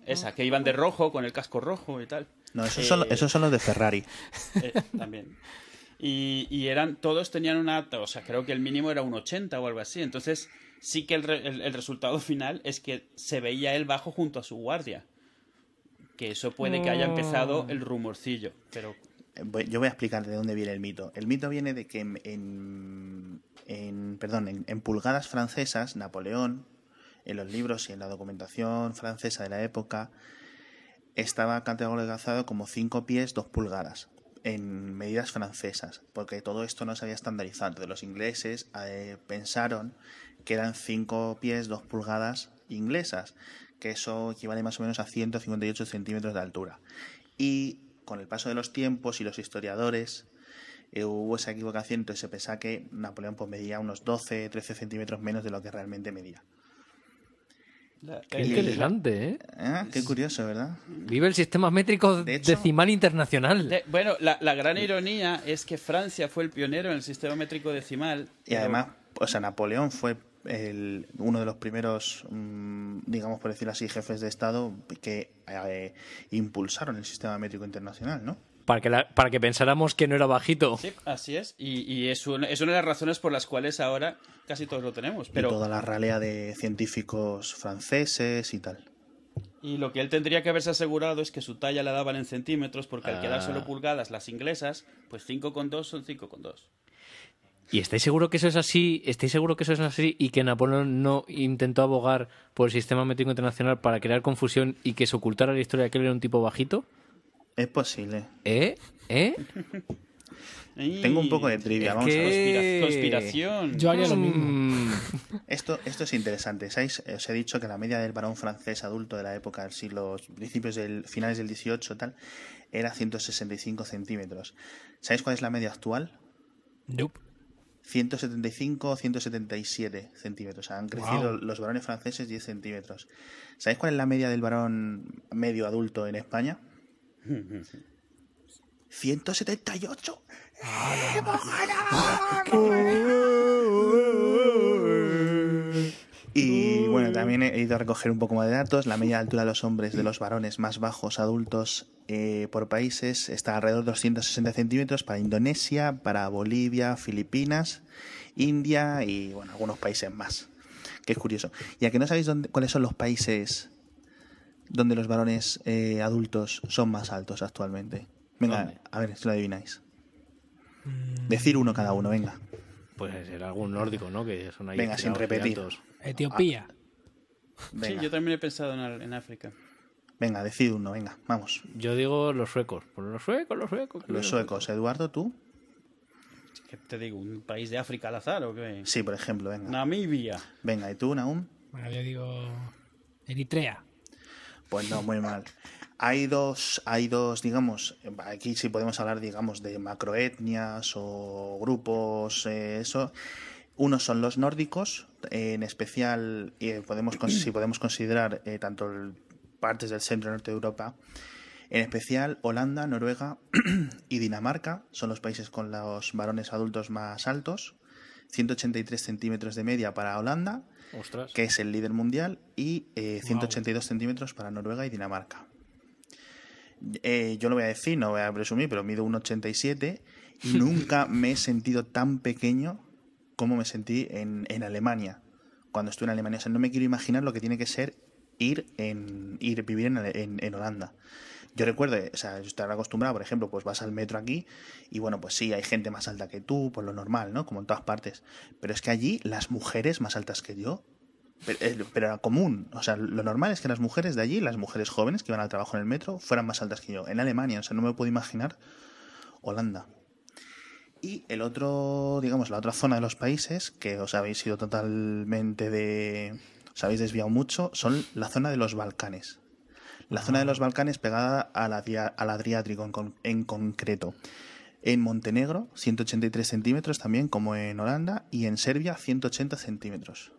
Esa, que iban de rojo, con el casco rojo y tal. No, esos, son, esos son los de Ferrari. Eh, también. Y, eran, todos tenían una, o sea, creo que el mínimo era un 80 o algo así. Entonces, sí que el, el, resultado final es que se veía él bajo junto a su guardia. Que eso puede que haya empezado el rumorcillo, pero... Yo voy a explicar de dónde viene el mito. El mito viene de que en en, perdón, en, pulgadas francesas, Napoleón, en los libros y en la documentación francesa de la época, estaba categorizado como 5 pies 2 pulgadas en medidas francesas, porque todo esto no se había estandarizado. De los ingleses eh, pensaron que eran 5 pies 2 pulgadas inglesas, que eso equivale más o menos a 158 centímetros de altura. Y con el paso de los tiempos y los historiadores eh, hubo esa equivocación, entonces se pensaba que Napoleón pues, medía unos 12, 13 centímetros menos de lo que realmente medía. Qué interesante, ¿eh? ¿eh? Qué curioso, ¿verdad? Vive el sistema métrico decimal internacional. bueno, la, gran ironía es que Francia fue el pionero en el sistema métrico decimal. Y además, o sea, Napoleón fue el, uno de los primeros, mm, digamos por decirlo así, jefes de Estado que eh, impulsaron el sistema métrico internacional, ¿no? para que, para que pensáramos que no era bajito. Sí, así es. Y, es, una, es, una, de las razones por las cuales ahora casi todos lo tenemos. Pero... Y toda la ralea de científicos franceses y tal. Y lo que él tendría que haberse asegurado es que su talla la daban en centímetros, porque al quedar solo ah. pulgadas las inglesas, pues 5,2 son 5,2. ¿Y estáis seguro que eso es así? ¿Estáis seguro que eso es así y que Napoleón no intentó abogar por el sistema métrico internacional para crear confusión y que se ocultara la historia de que él era un tipo bajito? Es posible. ¿Eh? ¿Eh? Tengo un poco de trivia, vamos a ver. Conspiración. Yo haría lo mismo. Mm. Esto, esto es interesante. ¿Sabéis? Os he dicho que la media del varón francés adulto de la época del siglo, principios del, finales del 18 tal, era 165 centímetros. ¿Sabéis cuál es la media actual? Nope. 175 o 177 centímetros. O sea, han crecido Wow. los varones franceses 10 centímetros. ¿Sabéis cuál es la media del varón medio adulto en España? 178. Y bueno, también he ido a recoger un poco más de datos. La media de altura de los hombres de los varones más bajos adultos eh, por países está alrededor de 260 centímetros para Indonesia, para Bolivia, Filipinas, India y bueno, algunos países más. Que es curioso. Y a que no sabéis dónde, cuáles son los países donde los varones eh, adultos son más altos actualmente. Venga, ¿Dónde? a ver si lo adivináis. Decir uno cada uno, venga. Pues será algún nórdico, ¿no? Que son ahí Venga, sin repetir. Etiopía. Venga, Sí, yo también he pensado en, en África. venga decid uno, venga, vamos. Yo digo los suecos. Los suecos, los suecos. Los suecos. Eduardo, ¿tú? ¿Qué te digo? ¿Un país de África al azar o qué? Sí, por ejemplo, venga. Namibia. Venga, ¿y tú, Naum? Bueno, yo digo Eritrea. Pues no, muy mal. Hay dos, hay dos, digamos, aquí sí podemos hablar, digamos, de macroetnias o grupos, eh, eso. Unos son los nórdicos, eh, en especial, eh, podemos, si podemos considerar eh, tanto el- partes del centro y norte de Europa, en especial Holanda, Noruega y Dinamarca son los países con los varones adultos más altos. 183 centímetros de media para Holanda, Ostras. que es el líder mundial, y eh, 182 centímetros para Noruega y Dinamarca. Eh, yo lo voy a decir, no voy a presumir, pero mido 1,87 y nunca me he sentido tan pequeño como me sentí en, en Alemania, cuando estuve en Alemania. O sea, no me quiero imaginar lo que tiene que ser ir en ir vivir en, en- en Holanda. Yo recuerdo, o sea, yo estaba acostumbrado, por ejemplo, pues vas al metro aquí y bueno, pues sí, hay gente más alta que tú, por lo normal, ¿no? Como en todas partes. Pero es que allí las mujeres más altas que yo, pero, era común. O sea, lo normal es que las mujeres de allí, las mujeres jóvenes que iban al trabajo en el metro, fueran más altas que yo. En Alemania, o sea, no me puedo imaginar Holanda. Y el otro, digamos, la otra zona de los países, que os habéis ido totalmente de. os habéis desviado mucho, son la zona de los Balcanes. La zona de los Balcanes pegada a la, dia- al Adriático en, en concreto. En Montenegro, 183 centímetros también, como en Holanda, y en Serbia, 180 centímetros.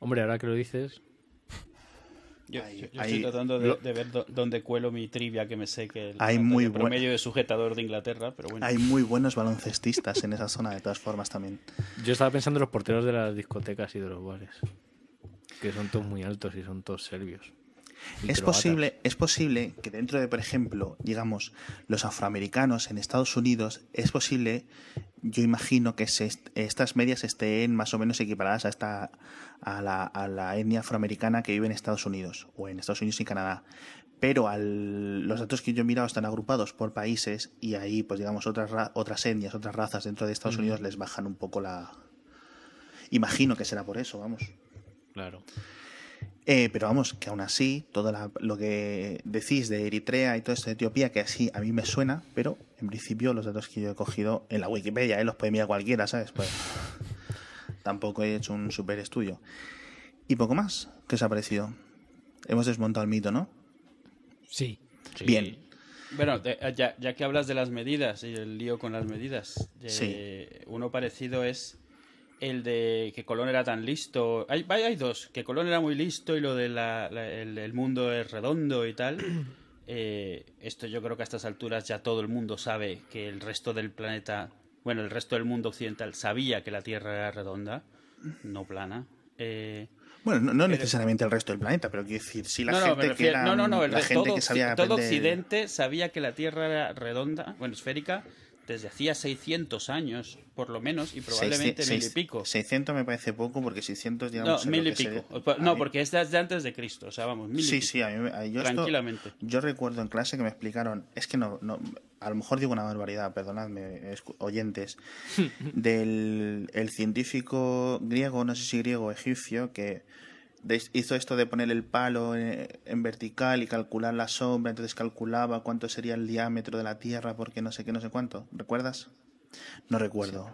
Hombre, ahora que lo dices, Yo, Ahí- yo- yo ahí- estoy tratando de, lo- de ver dó- dónde cuelo mi trivia que me sé que el, Hay el muy buen- promedio de sujetador de Inglaterra, pero bueno. Hay muy buenos baloncestistas en esa zona, de todas formas, también. yo estaba pensando en los porteros de las discotecas y de los bares. Que son todos muy altos y son todos serbios. Es posible, es posible que dentro de, por ejemplo, digamos, los afroamericanos en Estados Unidos, es posible, yo imagino que se est- estas medias estén más o menos equiparadas a esta a la, a la etnia afroamericana que vive en Estados Unidos, o en Estados Unidos y Canadá. Pero al- los datos que yo he mirado están agrupados por países y ahí, pues digamos, otras, ra- otras etnias, otras razas dentro de Estados Unidos les bajan un poco la... Imagino que será por eso, vamos. Claro. Eh, pero vamos, que aún así, todo la- lo que decís de Eritrea y todo esto de Etiopía, que así a mí me suena, pero en principio los datos que yo he cogido en la Wikipedia, eh, los puede mirar cualquiera, ¿sabes? Pues tampoco he hecho un super estudio. Y poco más, ¿qué os ha parecido? Hemos desmontado el mito, ¿no? Sí. Sí. Bien. Bueno, de- ya, ya que hablas de las medidas y el lío con las medidas, eh, Sí. uno parecido es el de que Colón era tan listo. Hay, hay, hay dos, que Colón era muy listo y lo de la, la- el, el mundo es redondo y tal. Eh, esto yo creo que a estas alturas ya todo el mundo sabe que el resto del planeta, bueno, el resto del mundo occidental sabía que la Tierra era redonda, no plana. Eh, Bueno, no, no necesariamente el resto del planeta, pero quiero decir, sí la no, no, gente me que era no, no, no, el la gente todo, que sabía todo aprender- Occidente sabía que la Tierra era redonda, bueno, esférica, desde hacía 600 años, por lo menos, y probablemente mil y pico. 600 me parece poco, porque 600, No, digamos... en lo mil y pico. a No, mí- porque es desde antes de Cristo, o sea, vamos, mil y Sí, pico. sí, yo esto- Tranquilamente. yo recuerdo en clase que me explicaron, es que no, no a lo mejor digo una barbaridad, perdonadme, oyentes, del el científico griego, no sé si griego o egipcio, que de- hizo esto de poner el palo en, en vertical y calcular la sombra, entonces calculaba cuánto sería el diámetro de la Tierra, porque no sé qué, no sé cuánto. ¿Recuerdas? No recuerdo.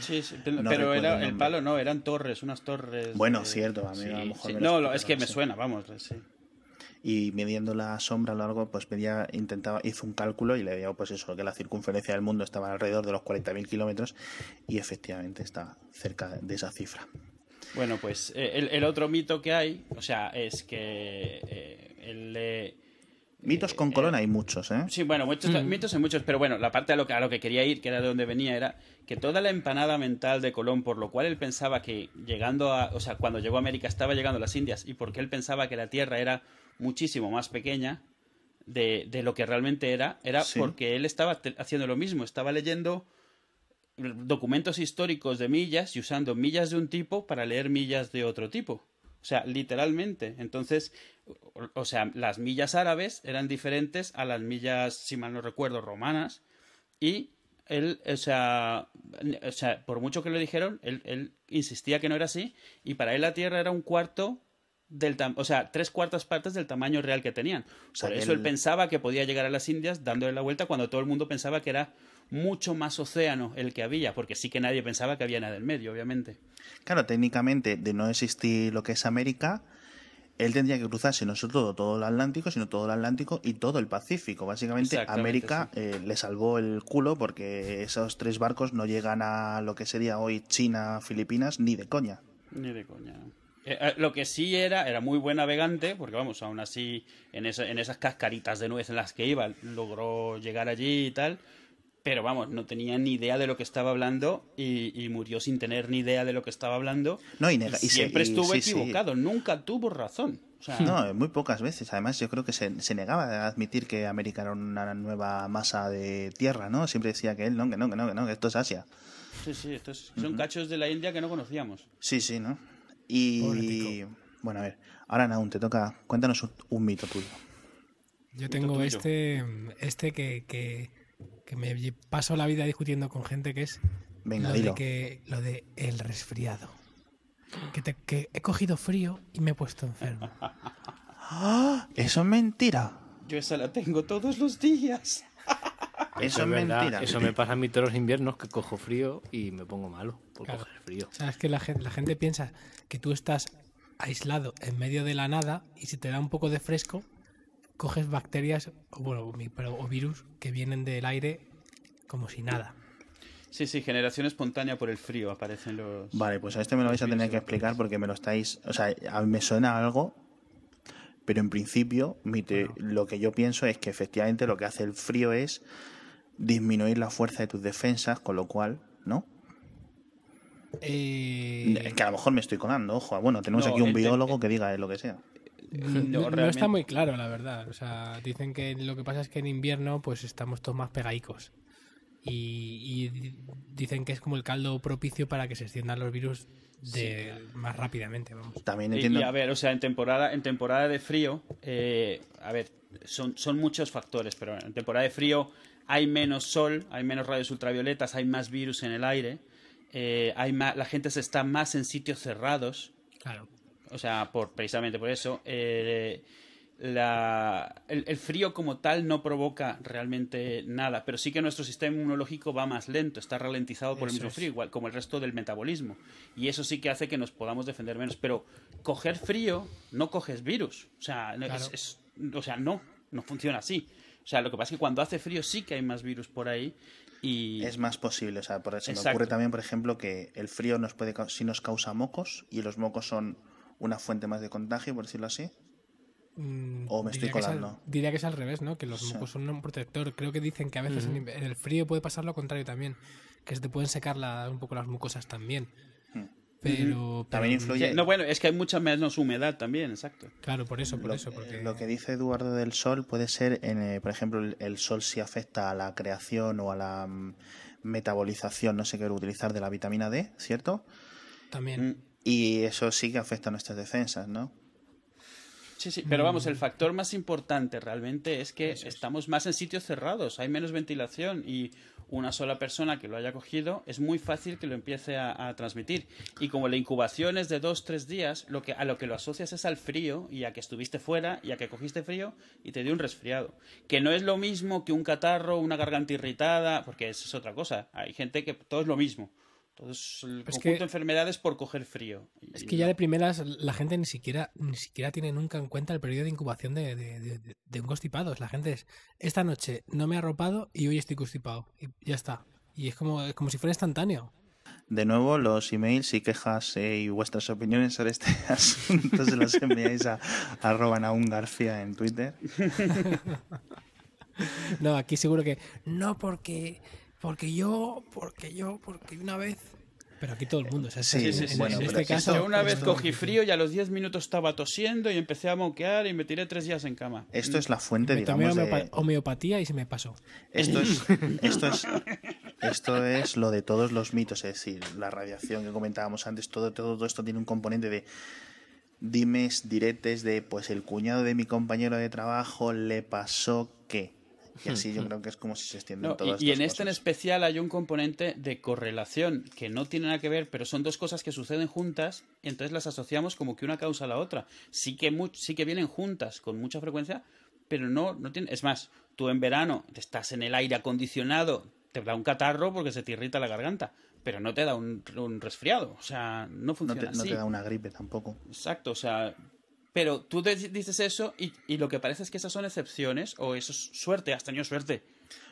Sí, sí, pero, No pero recuerdo era el palo, no, eran torres, unas torres. Bueno, de- cierto, a mí a lo mejor sí. me lo No, lo- es que me suena, vamos, sí. Y midiendo la sombra a lo largo, pues medía, intentaba, hizo un cálculo y le dio, pues eso, que la circunferencia del mundo estaba alrededor de los 40.000 kilómetros y efectivamente está cerca de esa cifra. Bueno, pues eh, el, el otro mito que hay, o sea, es que eh, el, eh, Mitos con Colón hay muchos, ¿eh? Sí, bueno, muchos, mitos hay muchos, pero bueno, la parte a lo, que, a lo que quería ir, que era de donde venía, era que toda la empanada mental de Colón, por lo cual él pensaba que llegando a, o sea, cuando llegó a América estaba llegando a las Indias, y porque él pensaba que la Tierra era muchísimo más pequeña de, de lo que realmente era, era Sí. porque él estaba haciendo lo mismo, estaba leyendo documentos históricos de millas y usando millas de un tipo para leer millas de otro tipo. O sea, literalmente. Entonces, o, o sea, las millas árabes eran diferentes a las millas, si mal no recuerdo, romanas. Y él, o sea, o sea por mucho que le dijeron, él, él insistía que no era así. Y para él la Tierra era un cuarto del tam- o sea, tres cuartas partes del tamaño real que tenían. sea, Por eso él él- pensaba que podía llegar a las Indias dándole la vuelta cuando todo el mundo pensaba que era mucho más océano el que había, porque sí que nadie pensaba que había nada en medio, obviamente. Claro, técnicamente, de no existir lo que es América, él tendría que cruzarse no solo todo, todo el Atlántico, sino todo el Atlántico y todo el Pacífico. Básicamente, América eh, le salvó el culo porque esos tres barcos no llegan a lo que sería hoy China, Filipinas, ni de coña. Ni de coña. Eh, eh, lo que sí era, era muy buen navegante, porque vamos, aún así, en, esa- en esas cascaritas de nuez en las que iba, logró llegar allí y tal. Pero vamos, no tenía ni idea de lo que estaba hablando y, y murió sin tener ni idea de lo que estaba hablando. No, y nega- y se- siempre y estuvo sí, sí. equivocado, nunca tuvo razón. O sea, No, muy pocas veces. Además, yo creo que se, se negaba a admitir que América era una nueva masa de tierra, ¿no? Siempre decía que él, no, que no, que no, que no, que esto es Asia. sí, sí, estos son cachos de la India que no conocíamos. Sí, sí, ¿no? Y... Pobre Bueno, a ver. Ahora, Naun, te toca... Cuéntanos un, un mito tuyo. Yo tengo este, este que, que, que me paso la vida discutiendo con gente que es Venga, lo, dilo. de que, lo de el resfriado. Que, te- que he cogido frío y me he puesto enfermo. ¡Ah! Eso es mentira. Yo esa la tengo todos los días. Eso es verdad, mentira. Eso me pasa a mí todos los inviernos que cojo frío y me pongo malo por Claro. coger frío. O sea, es que la gente, la gente piensa que tú estás aislado en medio de la nada y si te da un poco de fresco, coges bacterias o, bueno, o virus que vienen del aire como si nada. Sí, sí, generación espontánea por el frío aparecen los. Vale, pues a este me lo vais a tener que explicar porque me lo estáis... O sea, a mí me suena algo, pero en principio mi te- lo que yo pienso es que efectivamente lo que hace el frío es disminuir la fuerza de tus defensas, con lo cual, ¿no? Eh, Es que a lo mejor me estoy colando, ojo. Bueno, tenemos No, aquí un biólogo que diga lo que sea. no, No, está muy claro, la verdad. O sea, dicen que lo que pasa es que en invierno pues estamos todos más pegaicos. Y, y di- dicen que es como el caldo propicio para que se extiendan los virus de más rápidamente, vamos. También Y, entiendo... y, a ver, o sea, en temporada, en temporada de frío, eh, a ver, son, son muchos factores, pero en temporada de frío hay menos sol, hay menos rayos ultravioletas, hay más virus en el aire, eh, hay más, la gente se está más en sitios cerrados, Claro. O sea, por, precisamente por eso. eh, la, el, el frío como tal no provoca realmente nada, pero sí que nuestro sistema inmunológico va más lento, está ralentizado por el mismo es. frío, igual como el resto del metabolismo. Y eso sí que hace que nos podamos defender menos. Pero coger frío no coges virus. O sea, no, Claro. es- es- o sea, no, no funciona así. O sea, lo que pasa es que cuando hace frío sí que hay más virus por ahí. Y Es más posible, o sea, por eso me ocurre también, por ejemplo, que el frío nos puede, ca- sí nos causa mocos y los mocos son una fuente más de contagio, por decirlo así. Mm, O me estoy diría que es al- colando. diría que es al revés, ¿no? Que los Sí. mocos son un protector. Creo que dicen que a veces en, el frío puede pasar lo contrario también. Que se te pueden secar la- un poco las mucosas también. Hmm. Pero, También pero- influye- Sí, no, bueno, es que hay mucha menos humedad también, exacto. Claro, por eso, por Lo, eso. Porque... lo que dice Eduardo del sol puede ser, en, eh, por ejemplo, el, el sol si afecta a la creación o a la mm, metabolización, no sé qué utilizar, de la vitamina D, ¿cierto? También. Y eso sí que afecta a nuestras defensas, ¿no? Sí, sí, pero vamos, el factor más importante realmente es que es. estamos más en sitios cerrados, hay menos ventilación y una sola persona que lo haya cogido, es muy fácil que lo empiece a, transmitir. Y como la incubación es de dos, tres días, lo que, a lo que lo asocias es al frío y a que estuviste fuera y a que cogiste frío y te dio un resfriado. Que no es lo mismo que un catarro, una garganta irritada, porque eso es otra cosa. Hay gente que todo es lo mismo. Entonces, el conjunto de enfermedades por coger frío. Es que ya de primeras la gente ni siquiera ni siquiera tiene nunca en cuenta el periodo de incubación de, de, un constipado. La gente es, esta noche no me ha arropado y hoy estoy constipado. Y ya está. Y es como, como si fuera instantáneo. De nuevo, los emails y quejas eh, y vuestras opiniones sobre este asunto se los enviáis a, a arroba García en Twitter. no, aquí seguro que no porque porque yo, porque yo, porque una vez. Pero aquí todo el mundo, es sí, sí, sí, en, este caso. Yo una vez cogí frío y a los 10 minutos estaba tosiendo y empecé a moquear y me tiré tres días en cama. Esto es la fuente, me digamos. Tomé homeopatía y se me pasó. Esto es, esto es, esto es lo de todos los mitos, es decir, la radiación que comentábamos antes, todo, todo esto tiene un componente de dimes, diretes de pues el cuñado de mi compañero de trabajo le pasó que y así yo creo que es como si se extienden todas Y, y en este en especial hay un componente de correlación que no tiene nada que ver, pero son dos cosas que suceden juntas y entonces las asociamos como que una causa a la otra. Sí que, sí que vienen juntas con mucha frecuencia, pero no, no tiene... Es más, tú en verano estás en el aire acondicionado, te da un catarro porque se te irrita la garganta, pero no te da un, resfriado. O sea, no funciona así. No te da una gripe tampoco. Exacto, o sea, pero tú dices eso y, y, lo que parece es que esas son excepciones o eso es suerte, has tenido suerte.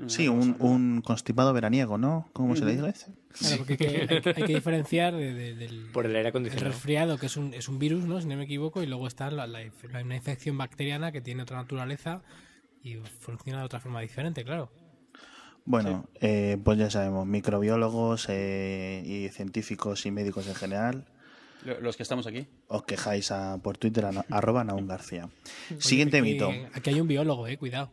Sí, un, un, constipado veraniego, ¿no? ¿Cómo se le dice? Claro, porque hay que, hay que diferenciar del Por el aire acondicionado. resfriado, que es un, es un virus, ¿no? Si no me equivoco, y luego está la, la, una infección bacteriana que tiene otra naturaleza y funciona de otra forma diferente, claro. Bueno, eh, pues ya sabemos, microbiólogos eh, y científicos y médicos en general los que estamos aquí. Os quejáis a, por Twitter a, arroba Naun García. Siguiente mito. Aquí hay un biólogo, eh, cuidado.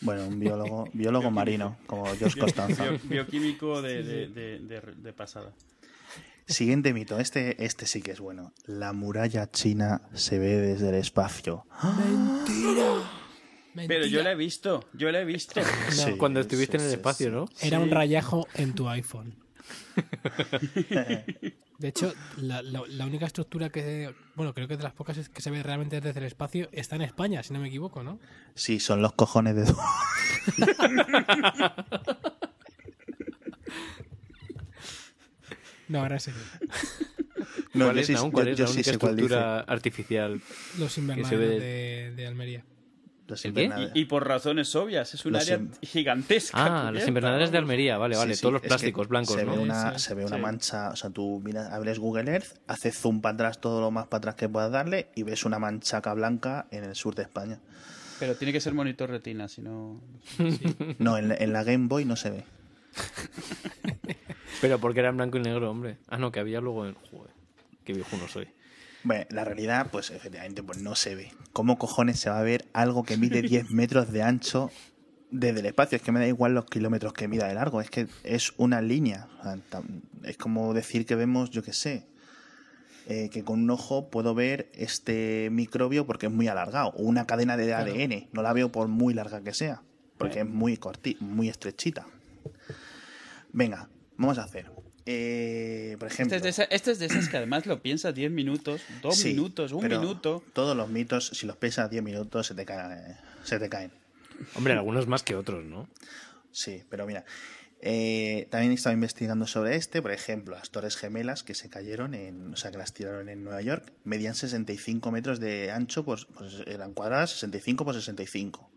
Bueno, un biólogo, biólogo marino, como George Costanza. bioquímico de, de, pasada. Siguiente mito, este, este sí que es bueno. La muralla china se ve desde el espacio. ¡Mentira! Pero yo la he visto, yo la he visto. cuando estuviste en el espacio, ¿no? Era un rayajo en tu iPhone. De hecho, la, la, única estructura que, bueno, creo que es de las pocas que se ve realmente desde el espacio está en España, si no me equivoco, ¿no? Sí, son los cojones de... no, ahora sí. No, ¿Cuál, es, ¿Cuál es la única estructura artificial? Los invernaderos de, de Almería. Y, por razones obvias, es un área gigantesca. Ah, las invernaderas de Almería, vale, vale, todos los plásticos blancos. Se ¿no? ve una, se ve una mancha, o sea, tú miras, abres Google Earth, haces zoom para atrás todo lo más para atrás que puedas darle y ves una manchaca blanca en el sur de España. Pero tiene que ser monitor retina, si no. No, en, la Game Boy no se ve. Pero porque era en blanco y negro, hombre. Ah, no, que había luego en. Joder, qué viejo no soy. Bueno, la realidad, pues efectivamente, pues no se ve. ¿Cómo cojones se va a ver algo que mide 10 metros de ancho desde el espacio? Es que me da igual los kilómetros que mida de largo, es que es una línea. es como decir que vemos, yo qué sé, eh, que con un ojo puedo ver este microbio porque es muy alargado, o una cadena de ADN, no la veo por muy larga que sea, porque es muy corti muy estrechita. Venga, vamos a hacer eh, por ejemplo. Este es, de esas que además lo piensas 10 minutos, 2 minutos, un minuto. Todos los mitos, si los piensas 10 minutos, se te, caen, se te caen. Hombre, algunos más que otros, ¿no? Sí, pero mira. Eh, también he estado investigando sobre este, por ejemplo, las Torres Gemelas que se cayeron, en, o sea, que las tiraron en Nueva York, medían 65 metros de ancho, pues, pues eran cuadradas 65 por 65.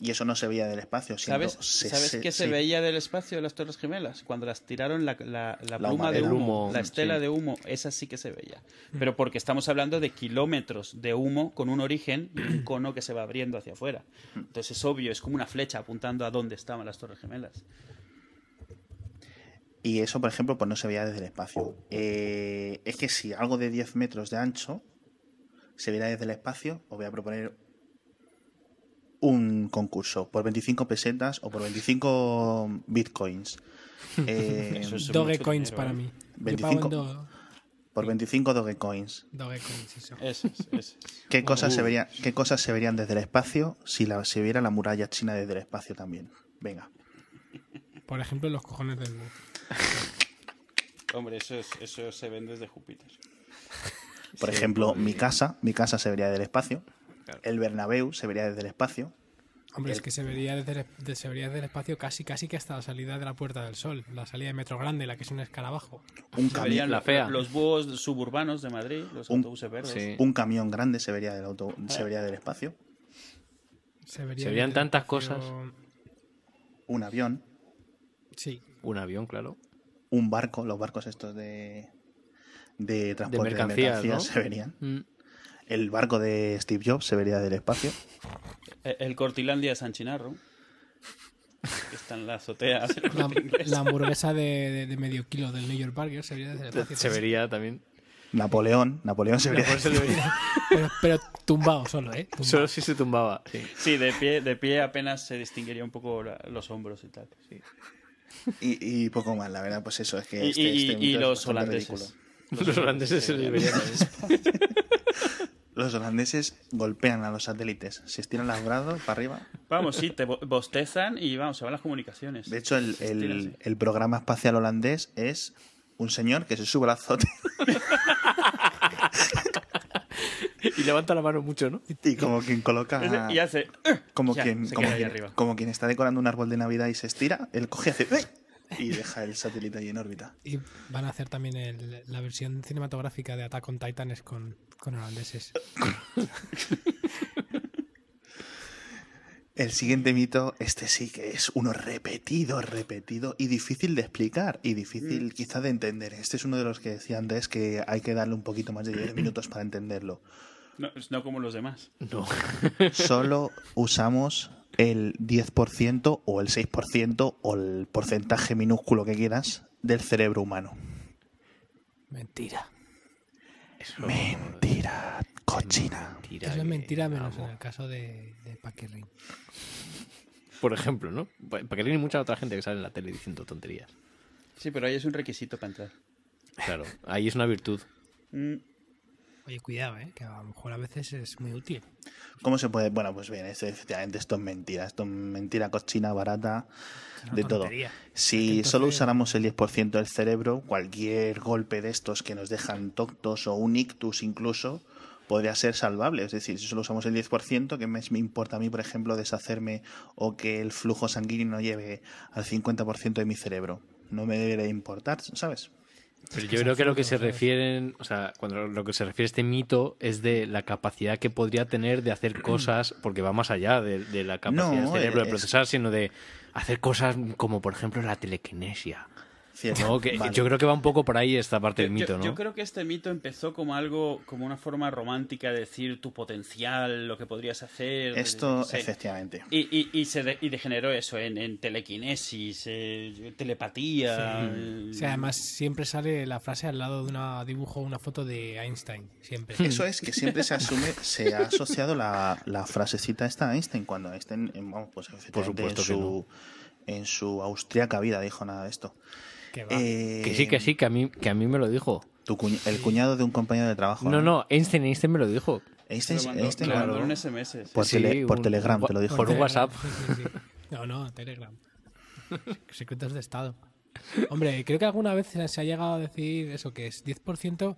Y eso no se veía del espacio. ¿Sabes, ¿sabes qué se veía del espacio de las Torres Gemelas? Cuando las tiraron la, la, pluma de humo, la estela de humo, esa sí que se veía. Pero porque estamos hablando de kilómetros de humo con un origen y un cono que se va abriendo hacia afuera. Entonces es obvio, es como una flecha apuntando a dónde estaban las Torres Gemelas. Y eso, por ejemplo, pues no se veía desde el espacio. Eh, es que si algo de 10 metros de ancho se viera desde el espacio, os voy a proponer un concurso por 25 pesetas o por 25 bitcoins. Eh, Dogecoins para mí. 25, por 25 Dogecoins. Dogecoins, eso. ¿Qué, cosas se verían, ¿Qué cosas se verían desde el espacio si la, se viera la muralla china desde el espacio también? Venga. Por ejemplo, los cojones del búho. Hombre, eso, es, eso se ven desde Júpiter. Por Sí, ejemplo, mi casa, mi casa se vería del espacio. Claro. El Bernabéu se vería desde el espacio. Hombre, El- es que se vería, desde el, se vería desde el espacio casi casi que hasta la salida de la Puerta del Sol, la salida de Metro Grande, la que es un escarabajo. Un, Se cami- verían la fea. los búhos suburbanos de Madrid, los Un- autobuses verdes. Sí. un camión grande se vería del auto, se vería del espacio. Se, vería Se verían tantas espacio- Un avión, Sí, Un avión, claro. un barco, los barcos estos de de transporte de mercancías, mercancías, ¿no? se verían. Mm. El barco de Steve Jobs se vería del espacio. El, el Cortilandia de San Chinarro. Que está en la azotea. la, hamburguesa de, de- de medio kilo del New York Burger se vería desde el espacio. Se vería también. Napoleón, Napoleón se vería. Pero, pero tumbado solo, ¿eh? Tumbado. Solo si se tumbaba, sí. Sí, de pie, de pie apenas se distinguiría un poco la- los hombros y tal. sí. Y, y poco más, la verdad, pues eso es que Y, este- y- este y mito es los holandeses. Los holandeses se les verían. Los holandeses golpean a los satélites, se estiran los brazos para arriba. Vamos, sí, te bo- bostezan y vamos, se van las comunicaciones. De hecho, el, programa espacial holandés es un señor que se sube al azote Y levanta la mano mucho, ¿no? y como quien coloca Ese- Y hace. como ya, quien como quien, arriba. como quien está decorando un árbol de navidad y se estira él coge y hace ¡eh! Y deja el satélite ahí en órbita Y van a hacer también el- la versión cinematográfica de Attack on Titanes con, con holandeses. el siguiente mito este sí que es uno repetido repetido y difícil de explicar y difícil quizá de entender este es uno de los que decía antes que hay que darle un poquito más de 10 minutos para entenderlo No, no como los demás. No. solo usamos el 10% o el 6% o el porcentaje minúsculo que quieras del cerebro humano. Mentira. Eso- Mentira, cochina. Mentira Eso es mentira, menos en el caso de, de. Por ejemplo, ¿no? Porque hay mucha otra gente que sale en la tele diciendo tonterías. Sí, pero ahí es un requisito para entrar. Claro, ahí es una virtud. Oye, cuidado, ¿eh? Que a lo mejor a veces es muy útil. ¿Cómo se puede? Bueno, pues bien, esto- efectivamente esto es mentira. Esto es mentira cochina, barata, Es una de todo. Si Entonces- solo usáramos el 10% del cerebro, cualquier golpe de estos que nos dejan tontos o un ictus incluso, podría ser salvable. Es decir, si solo usamos el 10%, que me, me importa a mí, por ejemplo, deshacerme o que el flujo sanguíneo no lleve al 50% de mi cerebro. No me debería importar, ¿sabes? Pero yo creo que lo que se refieren, o sea, cuando lo que se refiere a este mito es de la capacidad que podría tener de hacer cosas, porque va más allá de, de la capacidad No, del cerebro de procesar, sino de hacer cosas como, por ejemplo, la telequinesia. Cierto. ¿no? Que Vale. Yo creo que va un poco por ahí esta parte del mito, yo, ¿no? yo creo que este mito empezó como algo, como una forma romántica de decir tu potencial, lo que podrías hacer. Esto, no sé. efectivamente. Y, y, y se de- y degeneró eso en, en telequinesis, eh, telepatía. eh, O sea, además siempre sale la frase al lado de una dibujo, una foto de Einstein. Siempre. Eso es que siempre se asume, se ha asociado la, la frasecita esta a Einstein, cuando Einstein, eh, vamos, pues efectivamente supuesto en que su, en su austríaca vida dijo nada de esto. Que va. Eh, Que sí, que sí, que a mí, que a mí me lo dijo. tu cuñ- el cuñado de un compañero de trabajo. No, no, Einstein, Einstein me lo dijo. Einstein, lo mandó, Einstein un SMS. por, Sí, tele- por un- Telegram, un- te lo dijo. por un Telegram, WhatsApp. sí, sí. No, no, Telegram. Secretos de Estado. Hombre, creo que alguna vez se se ha llegado a decir eso, que es 10%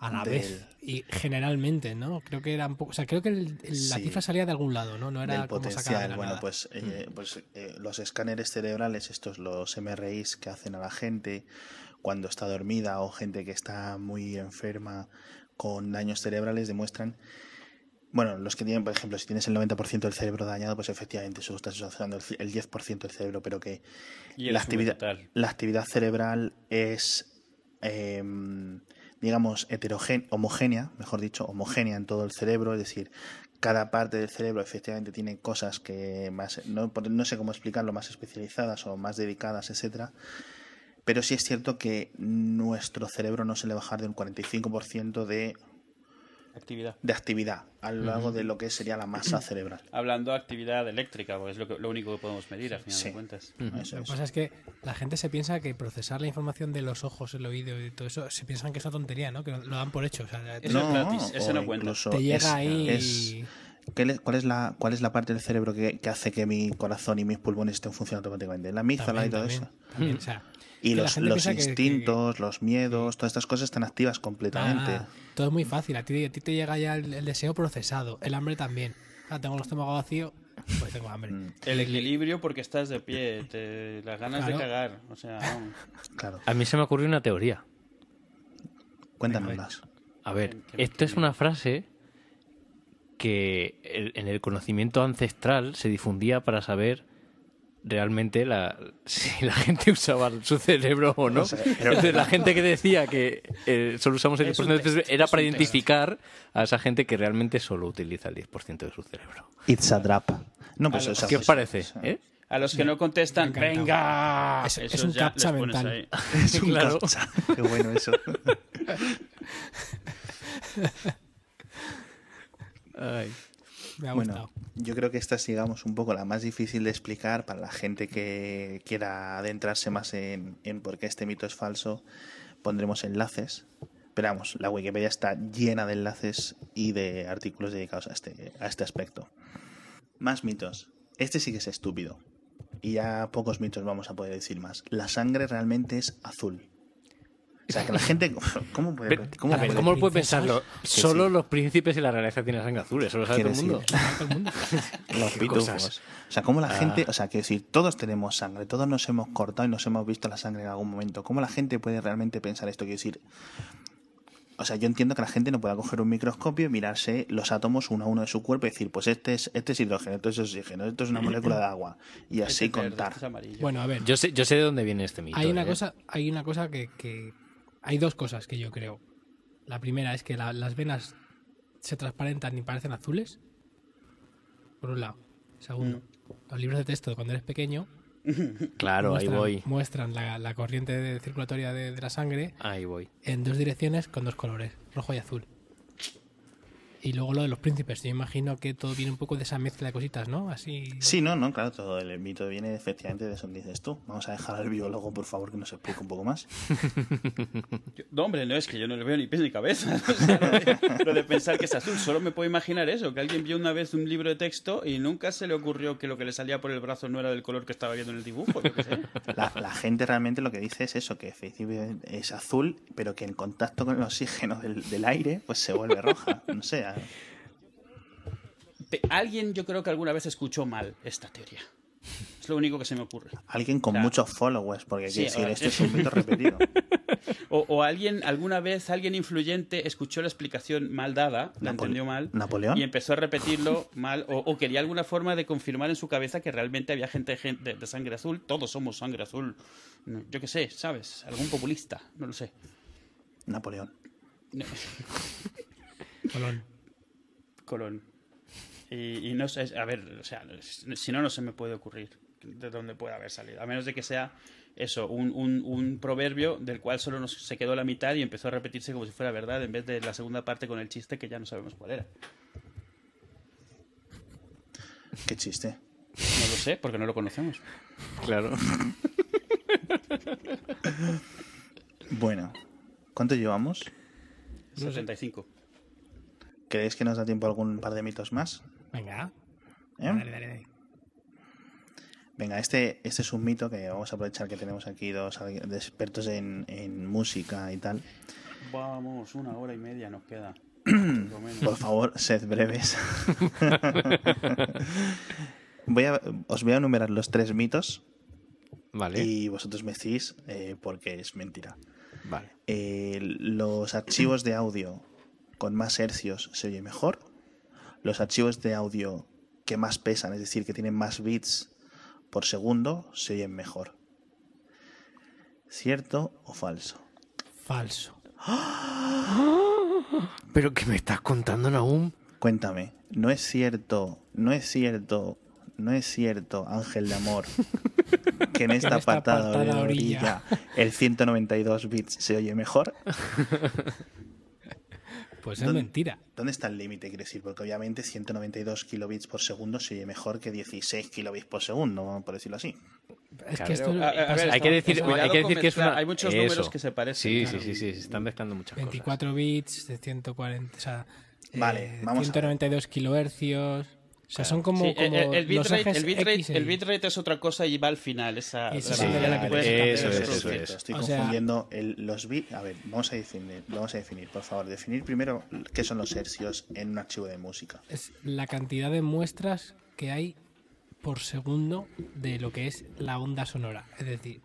a la Del- vez. Y generalmente, ¿no? Creo que era un poco. O sea, creo que el- el- la Sí. cifra salía de algún lado, ¿no? No era del como de potencial. la Bueno, nada. pues, eh, pues eh, los escáneres cerebrales, estos, los MRIs que hacen a la gente cuando está dormida o gente que está muy enferma con daños cerebrales, demuestran. Bueno, los que tienen, por ejemplo, si tienes el 90% del cerebro dañado, pues efectivamente solo estás usando el, el 10% del cerebro, pero que Y la actividad, la actividad cerebral es, em, digamos, homogénea, mejor dicho, homogénea en todo el cerebro, es decir, cada parte del cerebro efectivamente tiene cosas que más, no, no sé cómo explicarlo, más especializadas o más dedicadas, etcétera. Pero sí es cierto que nuestro cerebro no suele bajar de un 45% de, Actividad. de actividad a lo largo de lo que sería la masa cerebral. Hablando de actividad eléctrica, porque es lo, que- lo único que podemos medir, al final Sí. de cuentas. Eso Lo es. que pasa es que la gente se piensa que procesar la información de los ojos, el oído y todo eso, se piensan que es una tontería, ¿no? Que lo dan por hecho. O sea, te, Eso es gratis, ese o no cuenta. te llega es- ahí. es- ¿qué le- ¿cuál, es la, ¿cuál es la parte del cerebro que, que hace que mi corazón y mis pulmones estén funcionando automáticamente? La amígdala y todo también, eso. también, o sea, Y los, los piensa que- que- instintos, los miedos, todas estas cosas están activas completamente. Ah, todo es muy fácil. A ti, a ti te llega ya el, el deseo procesado. El hambre también. Ah, tengo el estómago vacío, pues tengo hambre. Mm, El equilibrio porque estás de pie, te- las ganas Claro. de cagar. O sea, vamos. claro. A mí se me ocurrió una teoría. Cuéntanoslas. A ver, esta es una frase que el- en el conocimiento ancestral se difundía para saber realmente la, si la gente usaba su cerebro o no. O sea, pero- Entonces, la gente que decía que eh, solo usamos el Es un 10% del test, cerebro era para identificar a esa gente que realmente solo utiliza el 10% de su cerebro. It's a trap. No, pues A esa- los- ¿Qué os parece? eh? A los que no contestan. ¡venga! Es- es un captcha mental. Es un Claro. captcha. Qué bueno eso. Me ha Bueno, yo creo que esta es, digamos, un poco la más difícil de explicar para la gente que quiera adentrarse más en, en por qué este mito es falso. Pondremos enlaces. Pero vamos, la Wikipedia está llena de enlaces y de artículos dedicados a este, a este aspecto. Más mitos. Este sí que es estúpido. Y ya pocos mitos vamos a poder decir más. La sangre realmente es azul. O sea, que la gente... ¿Cómo puede, Pero, cómo ver, puede- ¿cómo lo puede pensarlo? Solo sí. los príncipes y la realeza tienen sangre azul, eso lo sabe todo el mundo. decir, Todo el mundo. los pitufos. cosas. O sea, cómo la Ah. gente, o sea, que decir, todos tenemos sangre, todos nos hemos cortado y nos hemos visto la sangre en algún momento. ¿Cómo la gente puede realmente pensar esto? Quiero decir, o sea, yo entiendo que la gente no pueda coger un microscopio y mirarse los átomos uno a uno de su cuerpo y decir, pues este es, este es hidrógeno, esto es oxígeno, esto es una molécula de agua. Y así Este verde, contar. este es amarillo. Bueno, a ver. Yo sé, yo sé de dónde viene este mito. hay una ¿eh? cosa, hay una cosa que, que- hay dos cosas que yo creo. La primera es que la- las venas se transparentan y parecen azules. Por un lado. Segundo, los libros de texto de cuando eres pequeño Claro, ahí muestran, voy. muestran la, la corriente de- circulatoria de, de la sangre Ahí voy. en dos direcciones con dos colores, rojo y azul. Y luego lo de los príncipes. Yo imagino que todo viene un poco de esa mezcla de cositas, ¿no? Así. Sí, no, no, claro, todo el mito viene efectivamente de eso que dices tú. Vamos a dejar al biólogo, por favor, que nos explique un poco más. Yo- no, hombre, no, es que yo no le veo ni pies ni cabeza. O sea, lo, de, lo de pensar que es azul. Solo me puedo imaginar eso, que alguien vio una vez un libro de texto y nunca se le ocurrió que lo que le salía por el brazo no era del color que estaba viendo en el dibujo. Yo qué sé. La, la gente realmente lo que dice es eso, que efectivamente es azul, pero que en contacto con el oxígeno del, del aire, pues se vuelve roja. No sé, Alguien yo creo que alguna vez escuchó mal esta teoría. Es lo único que se me ocurre. alguien con Claro. muchos followers, porque Sí, decir, esto es un mito repetido. O, o alguien, alguna vez, alguien influyente escuchó la explicación mal dada, la Napole- entendió mal, ¿Napoleón? y empezó a repetirlo mal, o, o quería alguna forma de confirmar en su cabeza que realmente había gente, gente de sangre azul, todos somos sangre azul. No, Yo qué sé, ¿sabes? Algún populista, no lo sé. Napoleón. Colón. Colón. Y, y no sé, a ver, o sea, si no, no se me puede ocurrir de dónde puede haber salido. A menos de que sea eso, un, un, un proverbio del cual solo nos, se quedó la mitad y empezó a repetirse como si fuera verdad en vez de la segunda parte con el chiste que ya no sabemos cuál era. Qué chiste. No lo sé, porque no lo conocemos. Claro. Bueno, ¿cuánto llevamos? 75. ¿Creéis que nos da tiempo a algún par de mitos más? Venga. ¿Eh? Dale, dale, dale. Venga, este, este es un mito que vamos a aprovechar que tenemos aquí dos expertos en, en música y tal. Vamos, una hora y media nos queda. Por favor, sed breves. voy a, os voy a enumerar los tres mitos Vale. y vosotros me decís eh, por qué es mentira. Vale. Eh, los archivos de audio con más hercios se oye mejor. Los archivos de audio que más pesan, es decir, que tienen más bits por segundo, se oyen mejor. ¿Cierto o falso? Falso. ¿Pero qué me estás contando, Nahum? Cuéntame, ¿no es cierto, no es cierto, no es cierto, Ángel de Amor, que en esta, En esta apartada, apartada orilla, el 192 bits se oye mejor? Pues es ¿Dónde- mentira. ¿Dónde está el límite, quiero decir? Porque obviamente 192 kilobits por segundo se oye mejor que 16 kilobits por segundo, por decirlo así. Es Claro. que esto a- a ver, Hay que decir, hay que, decir que es una... hay muchos Eso. números que se parecen, Sí, claro. sí, sí, sí, se están mezclando muchas 24 bits de 140. O sea, Vale, vamos a ver. 192 kilohercios. O sea, son como, Sí, el- como el, los bitrate, ejes el, bitrate, X y- el bitrate es otra cosa y va al final. Esa, Eso la sí, eso es, eso es. Estoy O sea- confundiendo el- los bits. A ver, vamos a definir, vamos a definir, por favor, definir primero qué son los hercios en un archivo de música. es la cantidad de muestras que hay por segundo de lo que es la onda sonora. Es decir,